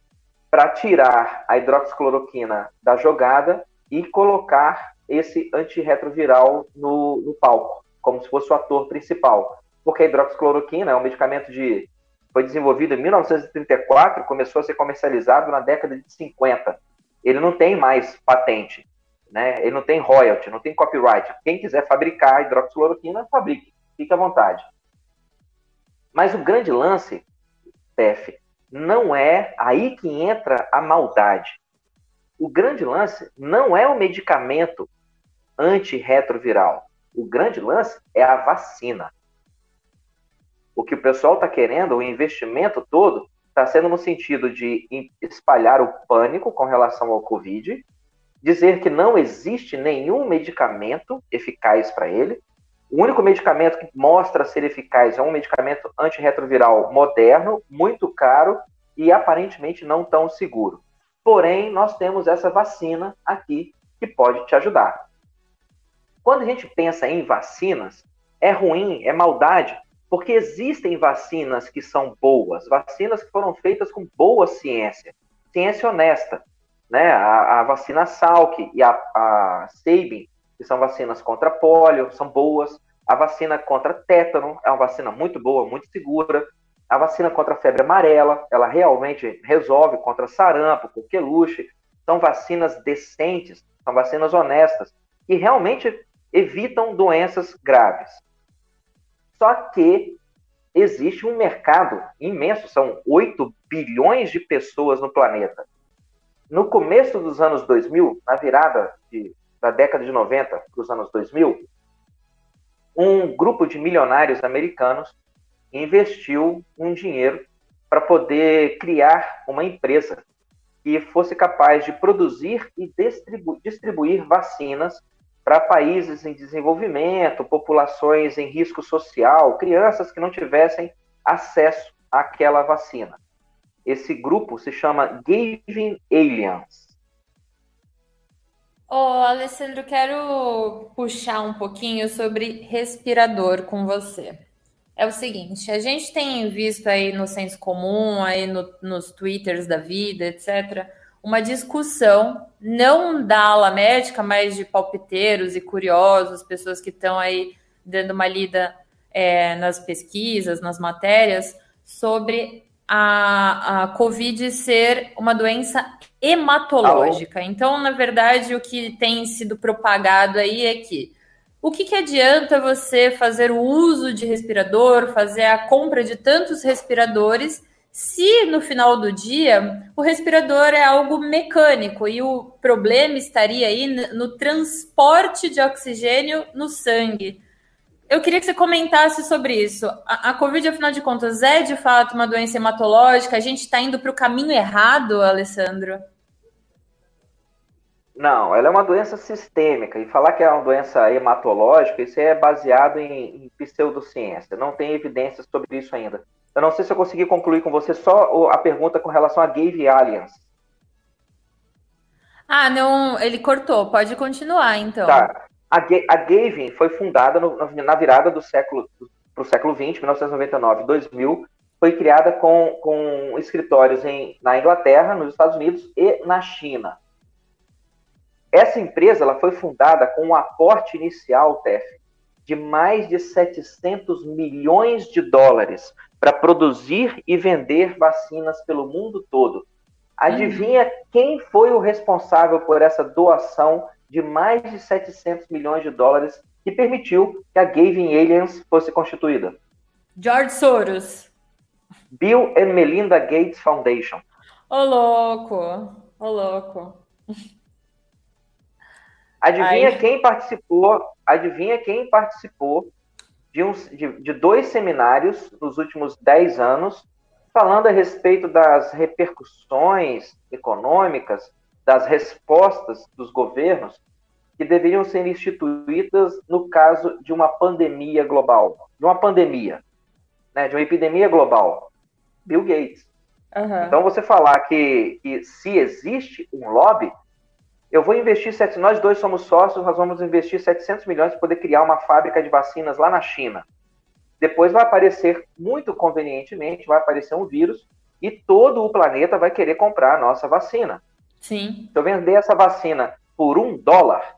para tirar a hidroxicloroquina da jogada e colocar esse antirretroviral no, no palco, como se fosse o ator principal. porque a hidroxicloroquina é um medicamento de foi desenvolvido em 1934, começou a ser comercializado na década de 50. Ele não tem mais patente, né? Ele não tem royalty, não tem copyright. Quem quiser fabricar hidroxicloroquina, fabrique, fique à vontade. Mas o grande lance, Tef, não é aí que entra a maldade. O grande lance não é o medicamento antirretroviral. O grande lance é a vacina. O que o pessoal está querendo, o investimento todo, está sendo no sentido de espalhar o pânico com relação ao Covid, dizer que não existe nenhum medicamento eficaz para ele. O único medicamento que mostra ser eficaz é um medicamento antirretroviral moderno, muito caro e aparentemente não tão seguro. Porém, nós temos essa vacina aqui que pode te ajudar. Quando a gente pensa em vacinas, é ruim, é maldade, porque existem vacinas que são boas, vacinas que foram feitas com boa ciência, ciência honesta. Né? A, a vacina Salk e a, a Sabin, que são vacinas contra pólio, são boas. A vacina contra tétano é uma vacina muito boa, muito segura. A vacina contra a febre amarela, ela realmente resolve contra sarampo, coqueluche. São vacinas decentes, são vacinas honestas, que realmente evitam doenças graves. Só que existe um mercado imenso, são 8 bilhões de pessoas no planeta. No começo dos anos 2000, na virada de, da década de 90 para os anos 2000, um grupo de milionários americanos investiu um dinheiro para poder criar uma empresa que fosse capaz de produzir e distribu distribuir vacinas para países em desenvolvimento, populações em risco social, crianças que não tivessem acesso àquela vacina. Esse grupo se chama Giving Aliens.
Ô, oh, Alessandro, quero puxar um pouquinho sobre respirador com você. É o seguinte, a gente tem visto aí no senso comum, aí no, nos twitters da vida, etc., uma discussão, não da ala médica, mas de palpiteiros e curiosos, pessoas que estão aí dando uma lida é, nas pesquisas, nas matérias, sobre a, a Covid ser uma doença hematológica. Alô? Então, na verdade, o que tem sido propagado aí é que o que, que adianta você fazer o uso de respirador, fazer a compra de tantos respiradores se no final do dia o respirador é algo mecânico e o problema estaria aí no transporte de oxigênio no sangue. Eu queria que você comentasse sobre isso. A, a Covid, afinal de contas, é de fato uma doença hematológica? A gente está indo para o caminho errado, Alessandro?
Não, ela é uma doença sistêmica. E falar que é uma doença hematológica, isso é baseado em, em pseudociência. Não tem evidências sobre isso ainda. Eu não sei se eu consegui concluir com você só a pergunta com relação a Gave Alliance.
Ah, não, ele cortou. Pode continuar, então.
Tá. A, a Gavin foi fundada no, na virada do século para o século XX, 1999, 2000. Foi criada com, com escritórios em, na Inglaterra, nos Estados Unidos e na China. Essa empresa ela foi fundada com um aporte inicial, TEF, de mais de 700 milhões de dólares para produzir e vender vacinas pelo mundo todo. Adivinha uhum. quem foi o responsável por essa doação de mais de 700 milhões de dólares que permitiu que a Gavin Aliens fosse constituída?
George Soros.
Bill and Melinda Gates Foundation.
Ô louco, ô louco.
Adivinha Ai. quem participou? Adivinha quem participou de, um, de, de dois seminários nos últimos dez anos, falando a respeito das repercussões econômicas, das respostas dos governos que deveriam ser instituídas no caso de uma pandemia global, de uma pandemia, né, de uma epidemia global. Bill Gates. Uhum. Então, você falar que, que se existe um lobby, eu vou investir, nós dois somos sócios, nós vamos investir 700 milhões para poder criar uma fábrica de vacinas lá na China. Depois vai aparecer, muito convenientemente, vai aparecer um vírus e todo o planeta vai querer comprar a nossa vacina.
Sim.
Se eu vender essa vacina por um dólar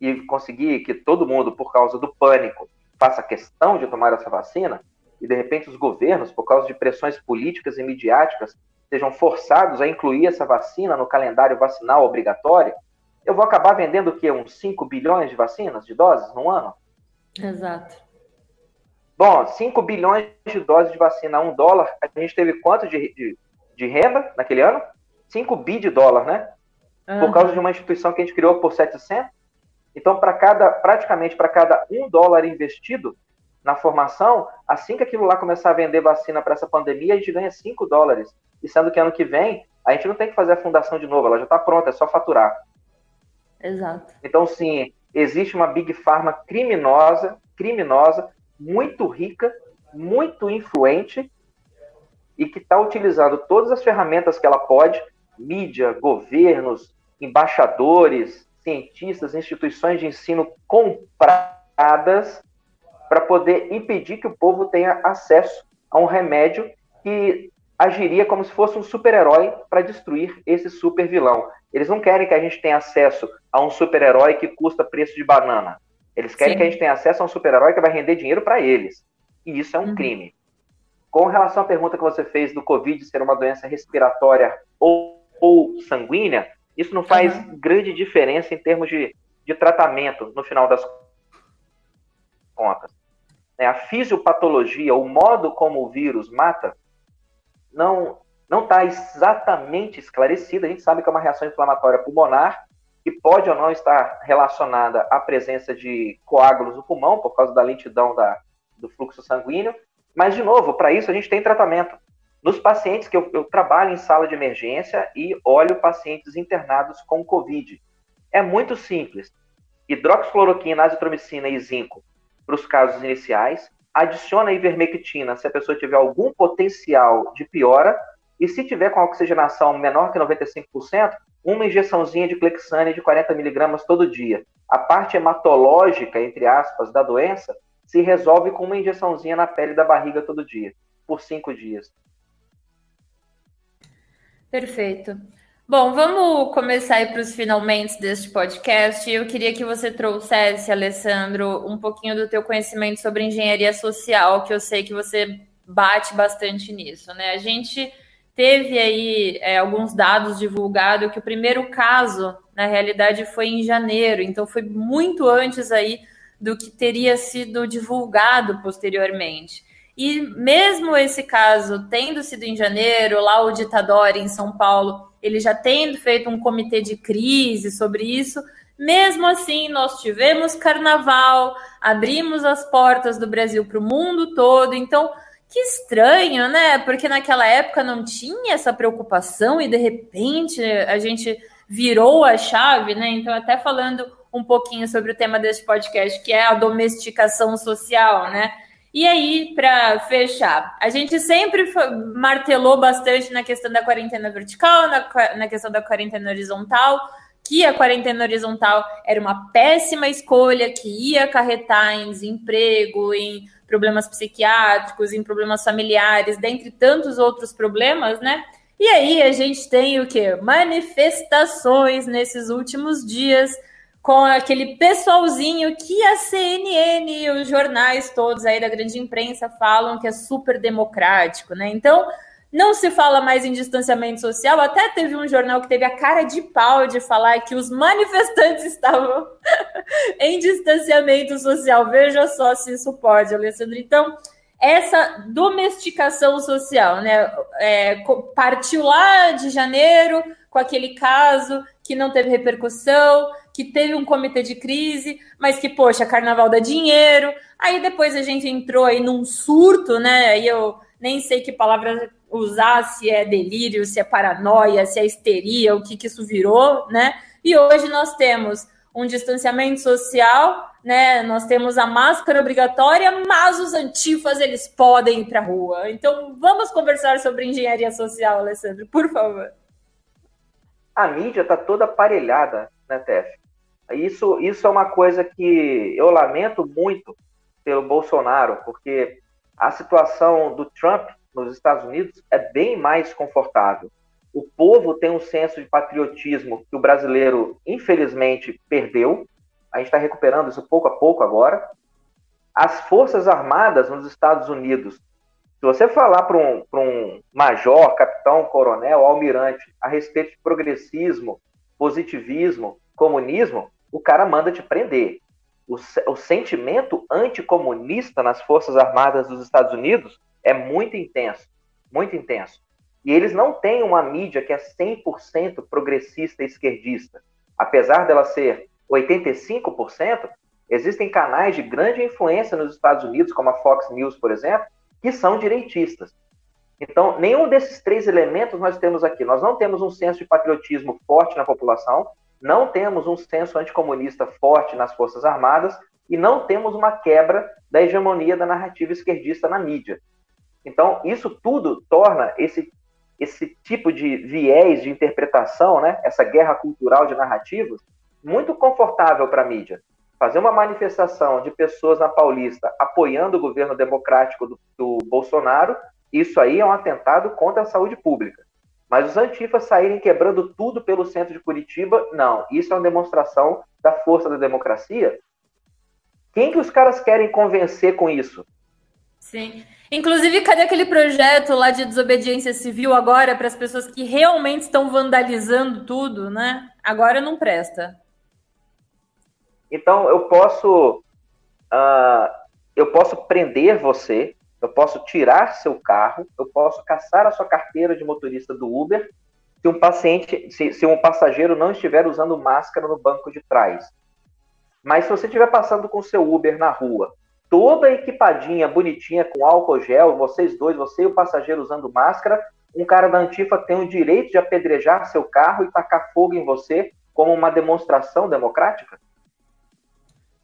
e conseguir que todo mundo, por causa do pânico, faça questão de tomar essa vacina, e de repente os governos, por causa de pressões políticas e midiáticas, sejam forçados a incluir essa vacina no calendário vacinal obrigatório, eu vou acabar vendendo o quê? Uns 5 bilhões de vacinas, de doses, no ano?
Exato.
Bom, 5 bilhões de doses de vacina a um dólar, a gente teve quanto de, de, de renda naquele ano? 5 bi de dólar, né? Uhum. Por causa de uma instituição que a gente criou por 700. Então, para cada, praticamente para cada um dólar investido na formação, assim que aquilo lá começar a vender vacina para essa pandemia, a gente ganha 5 dólares. E sendo que ano que vem, a gente não tem que fazer a fundação de novo, ela já está pronta, é só faturar.
Exato.
Então, sim, existe uma Big Pharma criminosa, criminosa, muito rica, muito influente e que está utilizando todas as ferramentas que ela pode, mídia, governos, embaixadores, cientistas, instituições de ensino compradas para poder impedir que o povo tenha acesso a um remédio que agiria como se fosse um super-herói para destruir esse super vilão. Eles não querem que a gente tenha acesso a um super-herói que custa preço de banana. Eles querem Sim. que a gente tenha acesso a um super-herói que vai render dinheiro para eles. E isso é um uhum. crime. Com relação à pergunta que você fez do Covid ser uma doença respiratória ou, ou sanguínea, isso não faz uhum. grande diferença em termos de, de tratamento, no final das contas. É, a fisiopatologia, o modo como o vírus mata, não não está exatamente esclarecida. A gente sabe que é uma reação inflamatória pulmonar que pode ou não estar relacionada à presença de coágulos no pulmão por causa da lentidão da, do fluxo sanguíneo. Mas, de novo, para isso a gente tem tratamento. Nos pacientes que eu, eu, trabalho em sala de emergência e olho pacientes internados com Covid. É muito simples. Hidroxicloroquina, azitromicina e zinco para os casos iniciais. Adiciona ivermectina se a pessoa tiver algum potencial de piora e se tiver com oxigenação menor que 95%, uma injeçãozinha de Clexane de 40 miligramas todo dia. A parte hematológica, entre aspas, da doença se resolve com uma injeçãozinha na pele da barriga todo dia, por cinco dias.
Perfeito. Bom, vamos começar aí para os finalmente deste podcast. Eu queria que você trouxesse, Alessandro, um pouquinho do teu conhecimento sobre engenharia social, que eu sei que você bate bastante nisso, né? A gente teve aí é, alguns dados divulgados que o primeiro caso, na realidade, foi em janeiro, então foi muito antes aí do que teria sido divulgado posteriormente. E mesmo esse caso tendo sido em janeiro, lá o ditador em São Paulo, ele já tendo feito um comitê de crise sobre isso, mesmo assim nós tivemos carnaval, abrimos as portas do Brasil para o mundo todo, então que estranho, né? Porque naquela época não tinha essa preocupação e de repente a gente virou a chave, né? Então, até falando um pouquinho sobre o tema desse podcast, que é a domesticação social, né? E aí, para fechar, a gente sempre martelou bastante na questão da quarentena vertical, na, na questão da quarentena horizontal, que a quarentena horizontal era uma péssima escolha, que ia acarretar em desemprego, em problemas psiquiátricos, em problemas familiares, dentre tantos outros problemas, né? E aí a gente tem o que? Manifestações nesses últimos dias com aquele pessoalzinho que a CNN e os jornais todos aí da grande imprensa falam que é super democrático, né? Então, não se fala mais em distanciamento social. Até teve um jornal que teve a cara de pau de falar que os manifestantes estavam em distanciamento social. Veja só se isso pode, Alessandro. Então, essa domesticação social, né? É, partiu lá de janeiro com aquele caso que não teve repercussão, que teve um comitê de crise, mas que, poxa, carnaval dá dinheiro. Aí depois a gente entrou aí num surto, né? Aí eu nem sei que palavra usar se é delírio, se é paranoia, se é histeria, o que, que isso virou, né? E hoje nós temos um distanciamento social, né? Nós temos a máscara obrigatória, mas os antifas eles podem ir para a rua. Então vamos conversar sobre engenharia social, Alessandro, por favor.
A mídia está toda aparelhada, né, Tef? Isso, isso é uma coisa que eu lamento muito pelo Bolsonaro, porque a situação do Trump nos Estados Unidos é bem mais confortável. O povo tem um senso de patriotismo que o brasileiro, infelizmente, perdeu. A gente está recuperando isso pouco a pouco agora. as Forças Armadas nos Estados Unidos, se você falar para um, um major, capitão, coronel, almirante a respeito de progressismo, positivismo, comunismo, o cara manda te prender. O, o sentimento anticomunista nas Forças Armadas dos Estados Unidos é muito intenso, muito intenso. E eles não têm uma mídia que é 100% progressista e esquerdista. Apesar dela ser 85%, existem canais de grande influência nos Estados Unidos, como a Fox News, por exemplo, que são direitistas. Então, nenhum desses três elementos nós temos aqui. Nós não temos um senso de patriotismo forte na população, não temos um senso anticomunista forte nas Forças Armadas e não temos uma quebra da hegemonia da narrativa esquerdista na mídia. Então, isso tudo torna esse, esse tipo de viés de interpretação, né, essa guerra cultural de narrativas, muito confortável para a mídia. Fazer uma manifestação de pessoas na Paulista apoiando o governo democrático do, do Bolsonaro, isso aí é um atentado contra a saúde pública. Mas os antifas saírem quebrando tudo pelo centro de Curitiba, não. Isso é uma demonstração da força da democracia. Quem que os caras querem convencer com isso?
Sim. Inclusive, cadê aquele projeto lá de desobediência civil agora para as pessoas que realmente estão vandalizando tudo, né? Agora não presta.
Então, eu posso, uh, eu posso prender você, eu posso tirar seu carro, eu posso caçar a sua carteira de motorista do Uber se um paciente, se, se um passageiro não estiver usando máscara no banco de trás. Mas se você estiver passando com seu Uber na rua toda equipadinha, bonitinha, com álcool gel, vocês dois, você e o passageiro usando máscara, um cara da Antifa tem o direito de apedrejar seu carro e tacar fogo em você como uma demonstração democrática?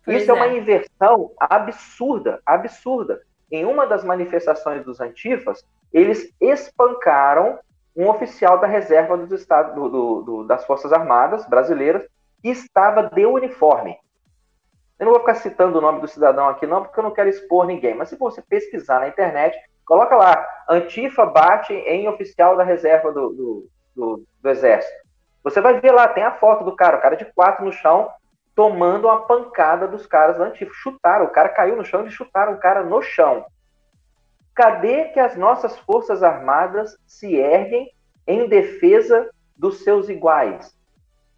Pois Isso é. é uma inversão absurda, absurda. Em uma das manifestações dos antifas, eles espancaram um oficial da reserva dos estados, do, do, do, das Forças Armadas brasileiras que estava de uniforme. Eu não vou ficar citando o nome do cidadão aqui, não, porque eu não quero expor ninguém. Mas se você pesquisar na internet, coloca lá: Antifa bate em oficial da reserva do, do, do, do Exército. Você vai ver lá, tem a foto do cara, o cara de quatro no chão, tomando uma pancada dos caras da Antifa. Chutaram, o cara caiu no chão e chutaram o cara no chão. Cadê que as nossas Forças Armadas se erguem em defesa dos seus iguais?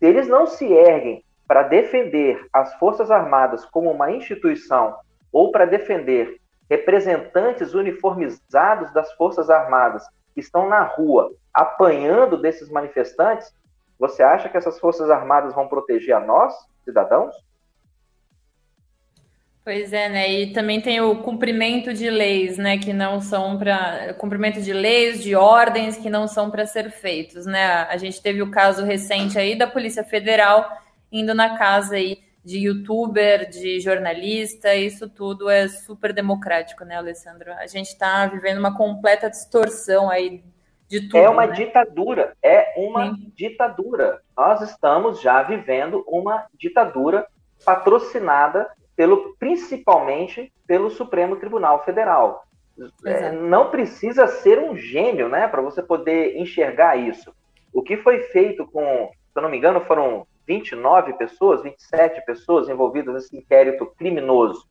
Se eles não se erguem para defender as Forças Armadas como uma instituição ou para defender representantes uniformizados das Forças Armadas que estão na rua apanhando desses manifestantes, você acha que essas Forças Armadas vão proteger a nós, cidadãos?
Pois é, né? E também tem o cumprimento de leis, né? Que não são para. Cumprimento de leis, de ordens que não são para ser feitos, né? A gente teve o caso recente aí da Polícia Federal indo na casa aí de youtuber, de jornalista, isso tudo é super democrático, né, Alessandro? A gente está vivendo uma completa distorção aí tudo.
É uma
né?
ditadura, é uma Sim. ditadura. Nós estamos já vivendo uma ditadura patrocinada pelo principalmente pelo Supremo Tribunal Federal. É, não precisa ser um gênio, né, para você poder enxergar isso. O que foi feito com, se eu não me engano, foram 29 pessoas, 27 pessoas envolvidas nesse inquérito criminoso.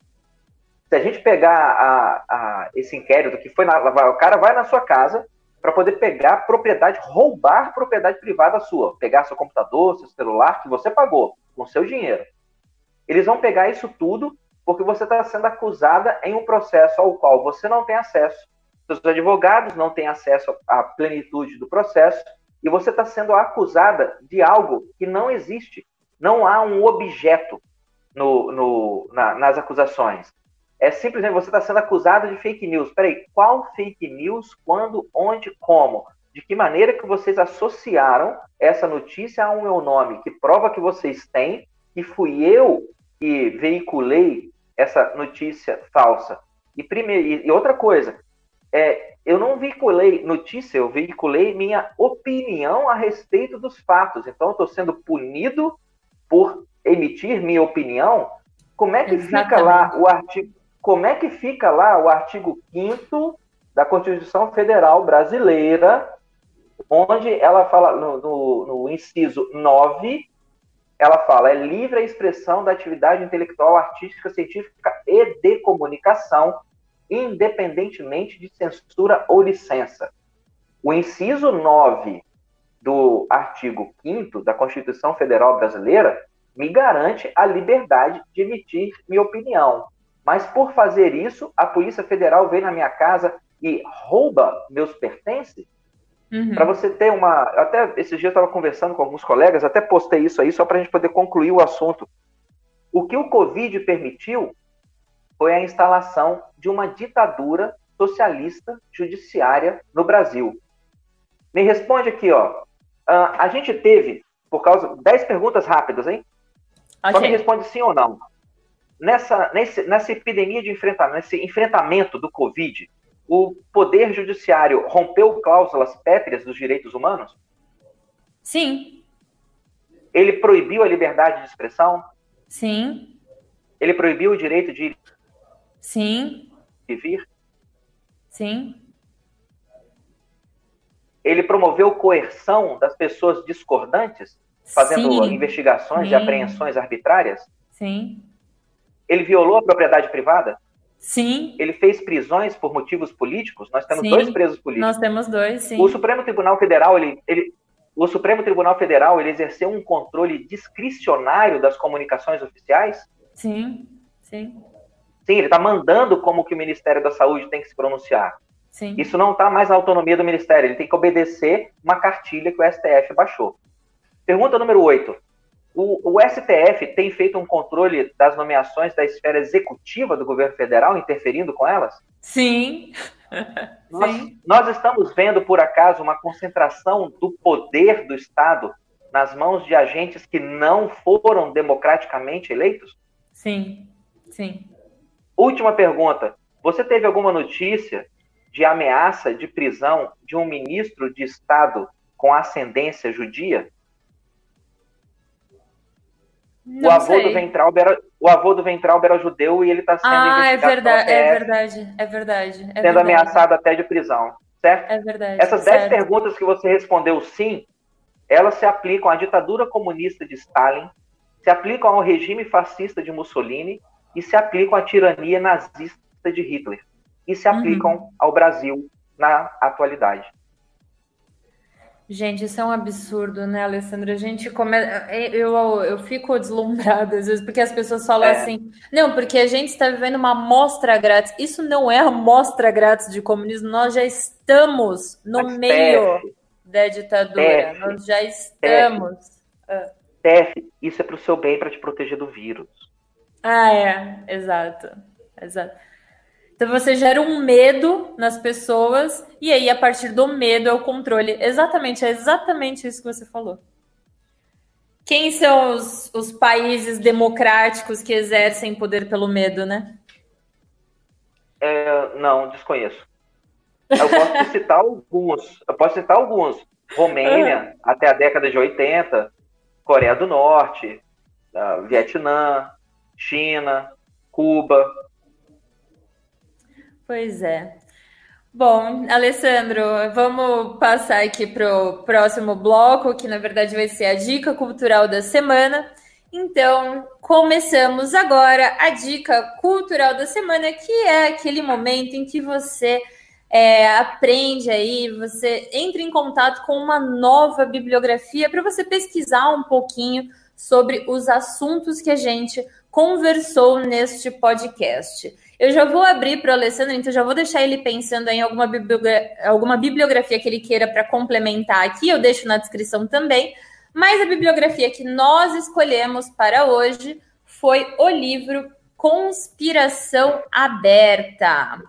Se a gente pegar a, a, esse inquérito que foi na, o cara vai na sua casa para poder pegar propriedade, roubar propriedade privada sua, pegar seu computador, seu celular que você pagou com seu dinheiro. Eles vão pegar isso tudo porque você está sendo acusada em um processo ao qual você não tem acesso, seus advogados não têm acesso à plenitude do processo e você está sendo acusada de algo que não existe. Não há um objeto no, no, na, nas acusações. É simplesmente você está sendo acusada de fake news. Peraí, qual fake news, quando, onde, como? De que maneira que vocês associaram essa notícia ao meu nome? Que prova que vocês têm que fui eu que veiculei essa notícia falsa? E, primeiro, e outra coisa, é, eu não veiculei notícia, eu veiculei minha opinião a respeito dos fatos. Então, eu estou sendo punido por emitir minha opinião. Como é que Exatamente. fica lá o artigo? Como é que fica lá o artigo 5 da Constituição Federal Brasileira, onde ela fala no, no, no inciso 9, ela fala: é livre a expressão da atividade intelectual, artística, científica e de comunicação, independentemente de censura ou licença. O inciso 9 do artigo 5 da Constituição Federal Brasileira me garante a liberdade de emitir minha opinião. Mas por fazer isso, a Polícia Federal vem na minha casa e rouba meus pertences? Uhum. Para você ter uma. Até esses dias eu estava conversando com alguns colegas, até postei isso aí só para a gente poder concluir o assunto. O que o Covid permitiu foi a instalação de uma ditadura socialista judiciária no Brasil. Me responde aqui, ó. Uh, a gente teve, por causa. 10 perguntas rápidas, hein? Okay. Só me responde sim ou não. Nessa, nesse, nessa epidemia de enfrentamento, nesse enfrentamento do Covid, o Poder Judiciário rompeu cláusulas pétreas dos direitos humanos?
Sim.
Ele proibiu a liberdade de expressão?
Sim.
Ele proibiu o direito de ir?
Sim.
E vir?
Sim.
Ele promoveu coerção das pessoas discordantes, fazendo Sim. investigações Sim. e apreensões arbitrárias?
Sim.
Ele violou a propriedade privada?
Sim.
Ele fez prisões por motivos políticos? Nós temos sim. dois presos políticos.
Nós temos dois, sim.
O Supremo Tribunal Federal, ele, ele, o Supremo Tribunal Federal, ele exerceu um controle discricionário das comunicações oficiais?
Sim, sim.
Sim, ele está mandando como que o Ministério da Saúde tem que se pronunciar.
Sim.
Isso não está mais na autonomia do Ministério, ele tem que obedecer uma cartilha que o STF baixou. Pergunta número 8. O, o, STF tem feito um controle das nomeações da esfera executiva do governo federal, interferindo com elas?
Sim.
Nós, Sim. nós estamos vendo, por acaso, uma concentração do poder do Estado nas mãos de agentes que não foram democraticamente eleitos?
Sim, sim.
Última pergunta. Você teve alguma notícia de ameaça de prisão de um ministro de Estado com ascendência judia?
Não
o avô
sei.
do Ventralbe era o avô do Ventralbe era judeu e ele está sendo
ah, é verdade, é verdade, é verdade, é
sendo
verdade.
ameaçado até de prisão, certo?
É verdade.
Essas dez perguntas que você respondeu sim, elas se aplicam à ditadura comunista de Stalin, se aplicam ao regime fascista de Mussolini e se aplicam à tirania nazista de Hitler e se aplicam uhum. ao Brasil na atualidade.
Gente, isso é um absurdo, né, Alessandra? A gente come... eu, eu fico deslumbrada às vezes, porque as pessoas falam é. assim, não, porque a gente está vivendo uma amostra grátis. Isso não é amostra grátis de comunismo, nós já estamos no Mas meio da ditadura. Nós já estamos.
Tef, ah. isso é para o seu bem, para te proteger do vírus.
Ah, é, exato. Exato. Então você gera um medo nas pessoas e aí a partir do medo é o controle. Exatamente, é exatamente isso que você falou. Quem são os, os países democráticos que exercem poder pelo medo, né?
É, não, desconheço. Eu posso citar alguns. Eu posso citar alguns. Romênia, até a década de 80, Coreia do Norte, Vietnã, China, Cuba.
Pois é. Bom, Alessandro, vamos passar aqui para o próximo bloco, que na verdade vai ser a dica cultural da semana. Então, começamos agora a dica cultural da semana, que é aquele momento em que você é, aprende aí, você entra em contato com uma nova bibliografia para você pesquisar um pouquinho sobre os assuntos que a gente conversou neste podcast. Eu já vou abrir para o Alessandro, então já vou deixar ele pensando em alguma, bibliogra alguma bibliografia que ele queira para complementar aqui, eu deixo na descrição também. Mas a bibliografia que nós escolhemos para hoje foi o livro Conspiração Aberta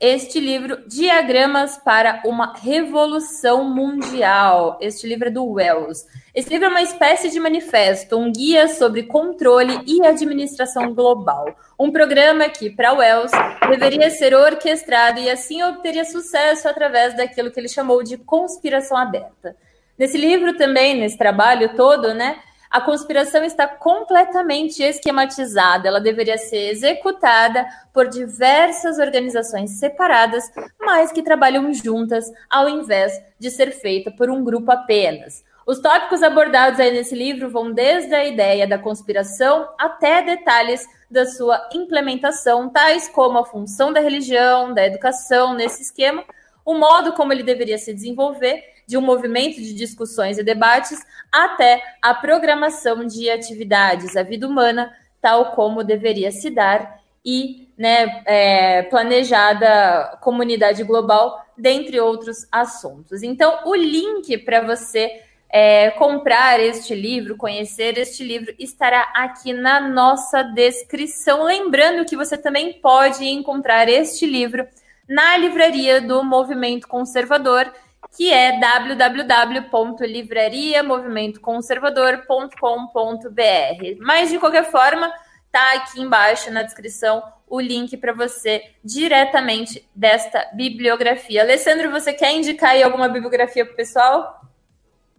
este livro, Diagramas para uma Revolução Mundial. Este livro é do Wells. Esse livro é uma espécie de manifesto, um guia sobre controle e administração global. Um programa que, para Wells, deveria ser orquestrado e assim obteria sucesso através daquilo que ele chamou de conspiração aberta. Nesse livro também, nesse trabalho todo, né, a conspiração está completamente esquematizada, ela deveria ser executada por diversas organizações separadas, mas que trabalham juntas, ao invés de ser feita por um grupo apenas. Os tópicos abordados aí nesse livro vão desde a ideia da conspiração até detalhes da sua implementação, tais como a função da religião, da educação nesse esquema, o modo como ele deveria se desenvolver, de um movimento de discussões e debates, até a programação de atividades, a vida humana, tal como deveria se dar e né, é, planejada comunidade global, dentre outros assuntos. Então, o link para você é, comprar este livro, conhecer este livro, estará aqui na nossa descrição. Lembrando que você também pode encontrar este livro na livraria do Movimento Conservador, que é www.livrariamovimentoconservador.com.br. Mas de qualquer forma, tá aqui embaixo na descrição o link para você diretamente desta bibliografia. Alessandro, você quer indicar aí alguma bibliografia para o pessoal?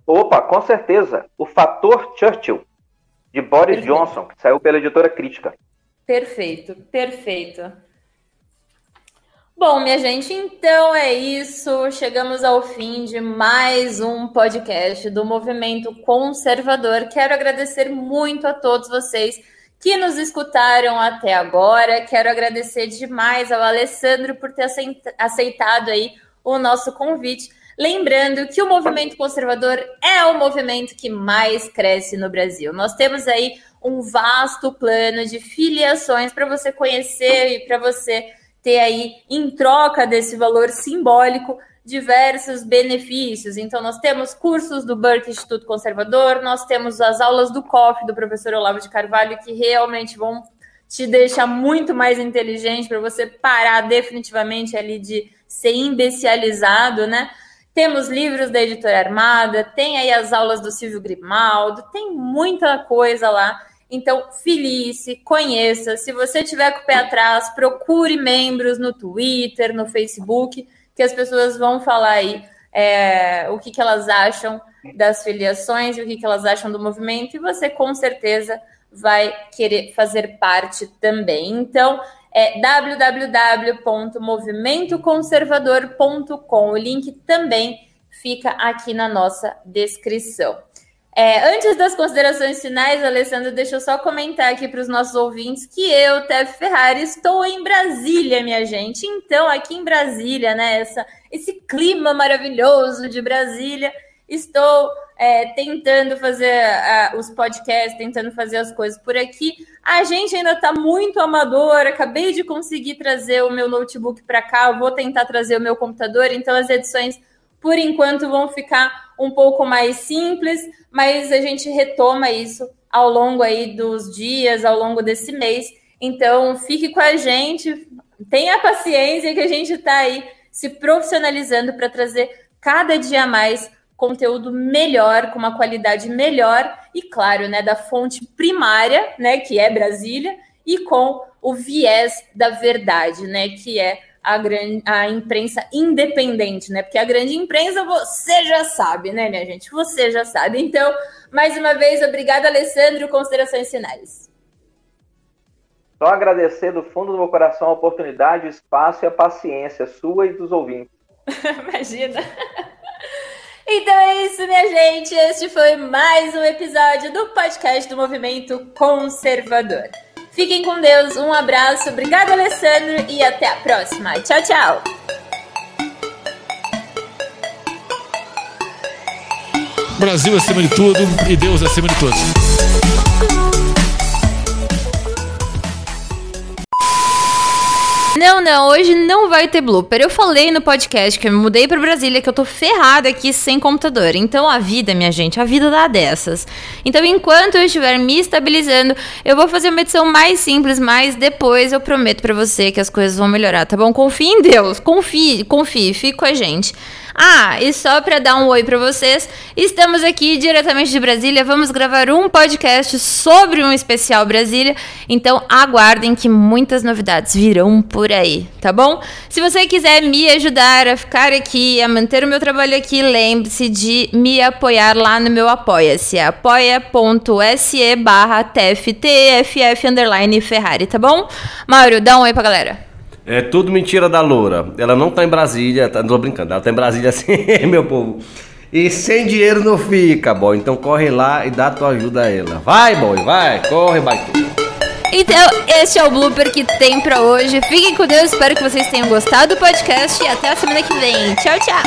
Opa, com certeza. O Fator Churchill, de Boris perfeito. Johnson, que saiu pela editora Crítica.
Perfeito, perfeito. Bom, minha gente, então é isso. Chegamos ao fim de mais um podcast do Movimento Conservador. Quero agradecer muito a todos vocês que nos escutaram até agora. Quero agradecer demais ao Alessandro por ter aceitado aí o nosso convite. Lembrando que o movimento conservador é o movimento que mais cresce no Brasil. Nós temos aí um vasto plano de filiações para você conhecer e para você ter aí, em troca desse valor simbólico, diversos benefícios. Então, nós temos cursos do Burke Instituto Conservador, nós temos as aulas do COF do professor Olavo de Carvalho, que realmente vão te deixar muito mais inteligente para você parar definitivamente ali de ser imbecilizado, né? Temos livros da editora Armada, tem aí as aulas do Silvio Grimaldo, tem muita coisa lá. Então, felice, conheça. Se você tiver com o pé atrás, procure membros no Twitter, no Facebook, que as pessoas vão falar aí é, o que, que elas acham das filiações e o que, que elas acham do movimento, e você com certeza vai querer fazer parte também. Então, é www.movimentoconservador.com. O link também fica aqui na nossa descrição. É, antes das considerações finais, Alessandro, deixa eu só comentar aqui para os nossos ouvintes que eu, Tef Ferrari, estou em Brasília, minha gente. Então, aqui em Brasília, né, essa, esse clima maravilhoso de Brasília, estou é, tentando fazer uh, os podcasts, tentando fazer as coisas por aqui. A gente ainda está muito amador. Acabei de conseguir trazer o meu notebook para cá. vou tentar trazer o meu computador. Então, as edições, por enquanto, vão ficar um pouco mais simples, mas a gente retoma isso ao longo aí dos dias, ao longo desse mês. Então, fique com a gente, tenha paciência que a gente está aí se profissionalizando para trazer cada dia mais conteúdo melhor, com uma qualidade melhor e, claro, né, da fonte primária, né, que é Brasília, e com o viés da verdade, né, que é a, grande, a imprensa independente, né? Porque a grande imprensa você já sabe, né, minha gente? Você já sabe. Então, mais uma vez, obrigada, Alessandro. Considerações finais.
Só agradecer do fundo do meu coração a oportunidade, o espaço e a paciência sua e dos ouvintes.
Imagina. Então é isso, minha gente. Este foi mais um episódio do podcast do Movimento Conservador. Fiquem com Deus, um abraço, obrigado, Alessandro, e até a próxima. Tchau, tchau.
Brasil acima de tudo e Deus acima de todos.
Não, não, hoje não vai ter blooper. Eu falei no podcast que eu me mudei para Brasília, que eu tô ferrada aqui sem computador. Então a vida, minha gente, a vida dá dessas. Então enquanto eu estiver me estabilizando, eu vou fazer uma edição mais simples, mas depois eu prometo para você que as coisas vão melhorar, tá bom? Confie em Deus, confie, confie, fique com a gente. Ah, e só para dar um oi para vocês, estamos aqui diretamente de Brasília. Vamos gravar um podcast sobre um especial Brasília. Então aguardem que muitas novidades virão por aí, tá bom? Se você quiser me ajudar a ficar aqui, a manter o meu trabalho aqui, lembre-se de me apoiar lá no meu Apoia-se, apoia.se barra TFTFF underline Ferrari, tá bom? Mauro, dá um oi pra galera.
É tudo mentira da Loura. Ela não tá em Brasília, tá, não tô brincando, ela tá em Brasília assim, meu povo. E sem dinheiro não fica, boy. Então corre lá e dá tua ajuda a ela. Vai, boy, vai, corre, baixinho.
Então, este é o blooper que tem pra hoje. Fiquem com Deus, espero que vocês tenham gostado do podcast e até a semana que vem. Tchau, tchau.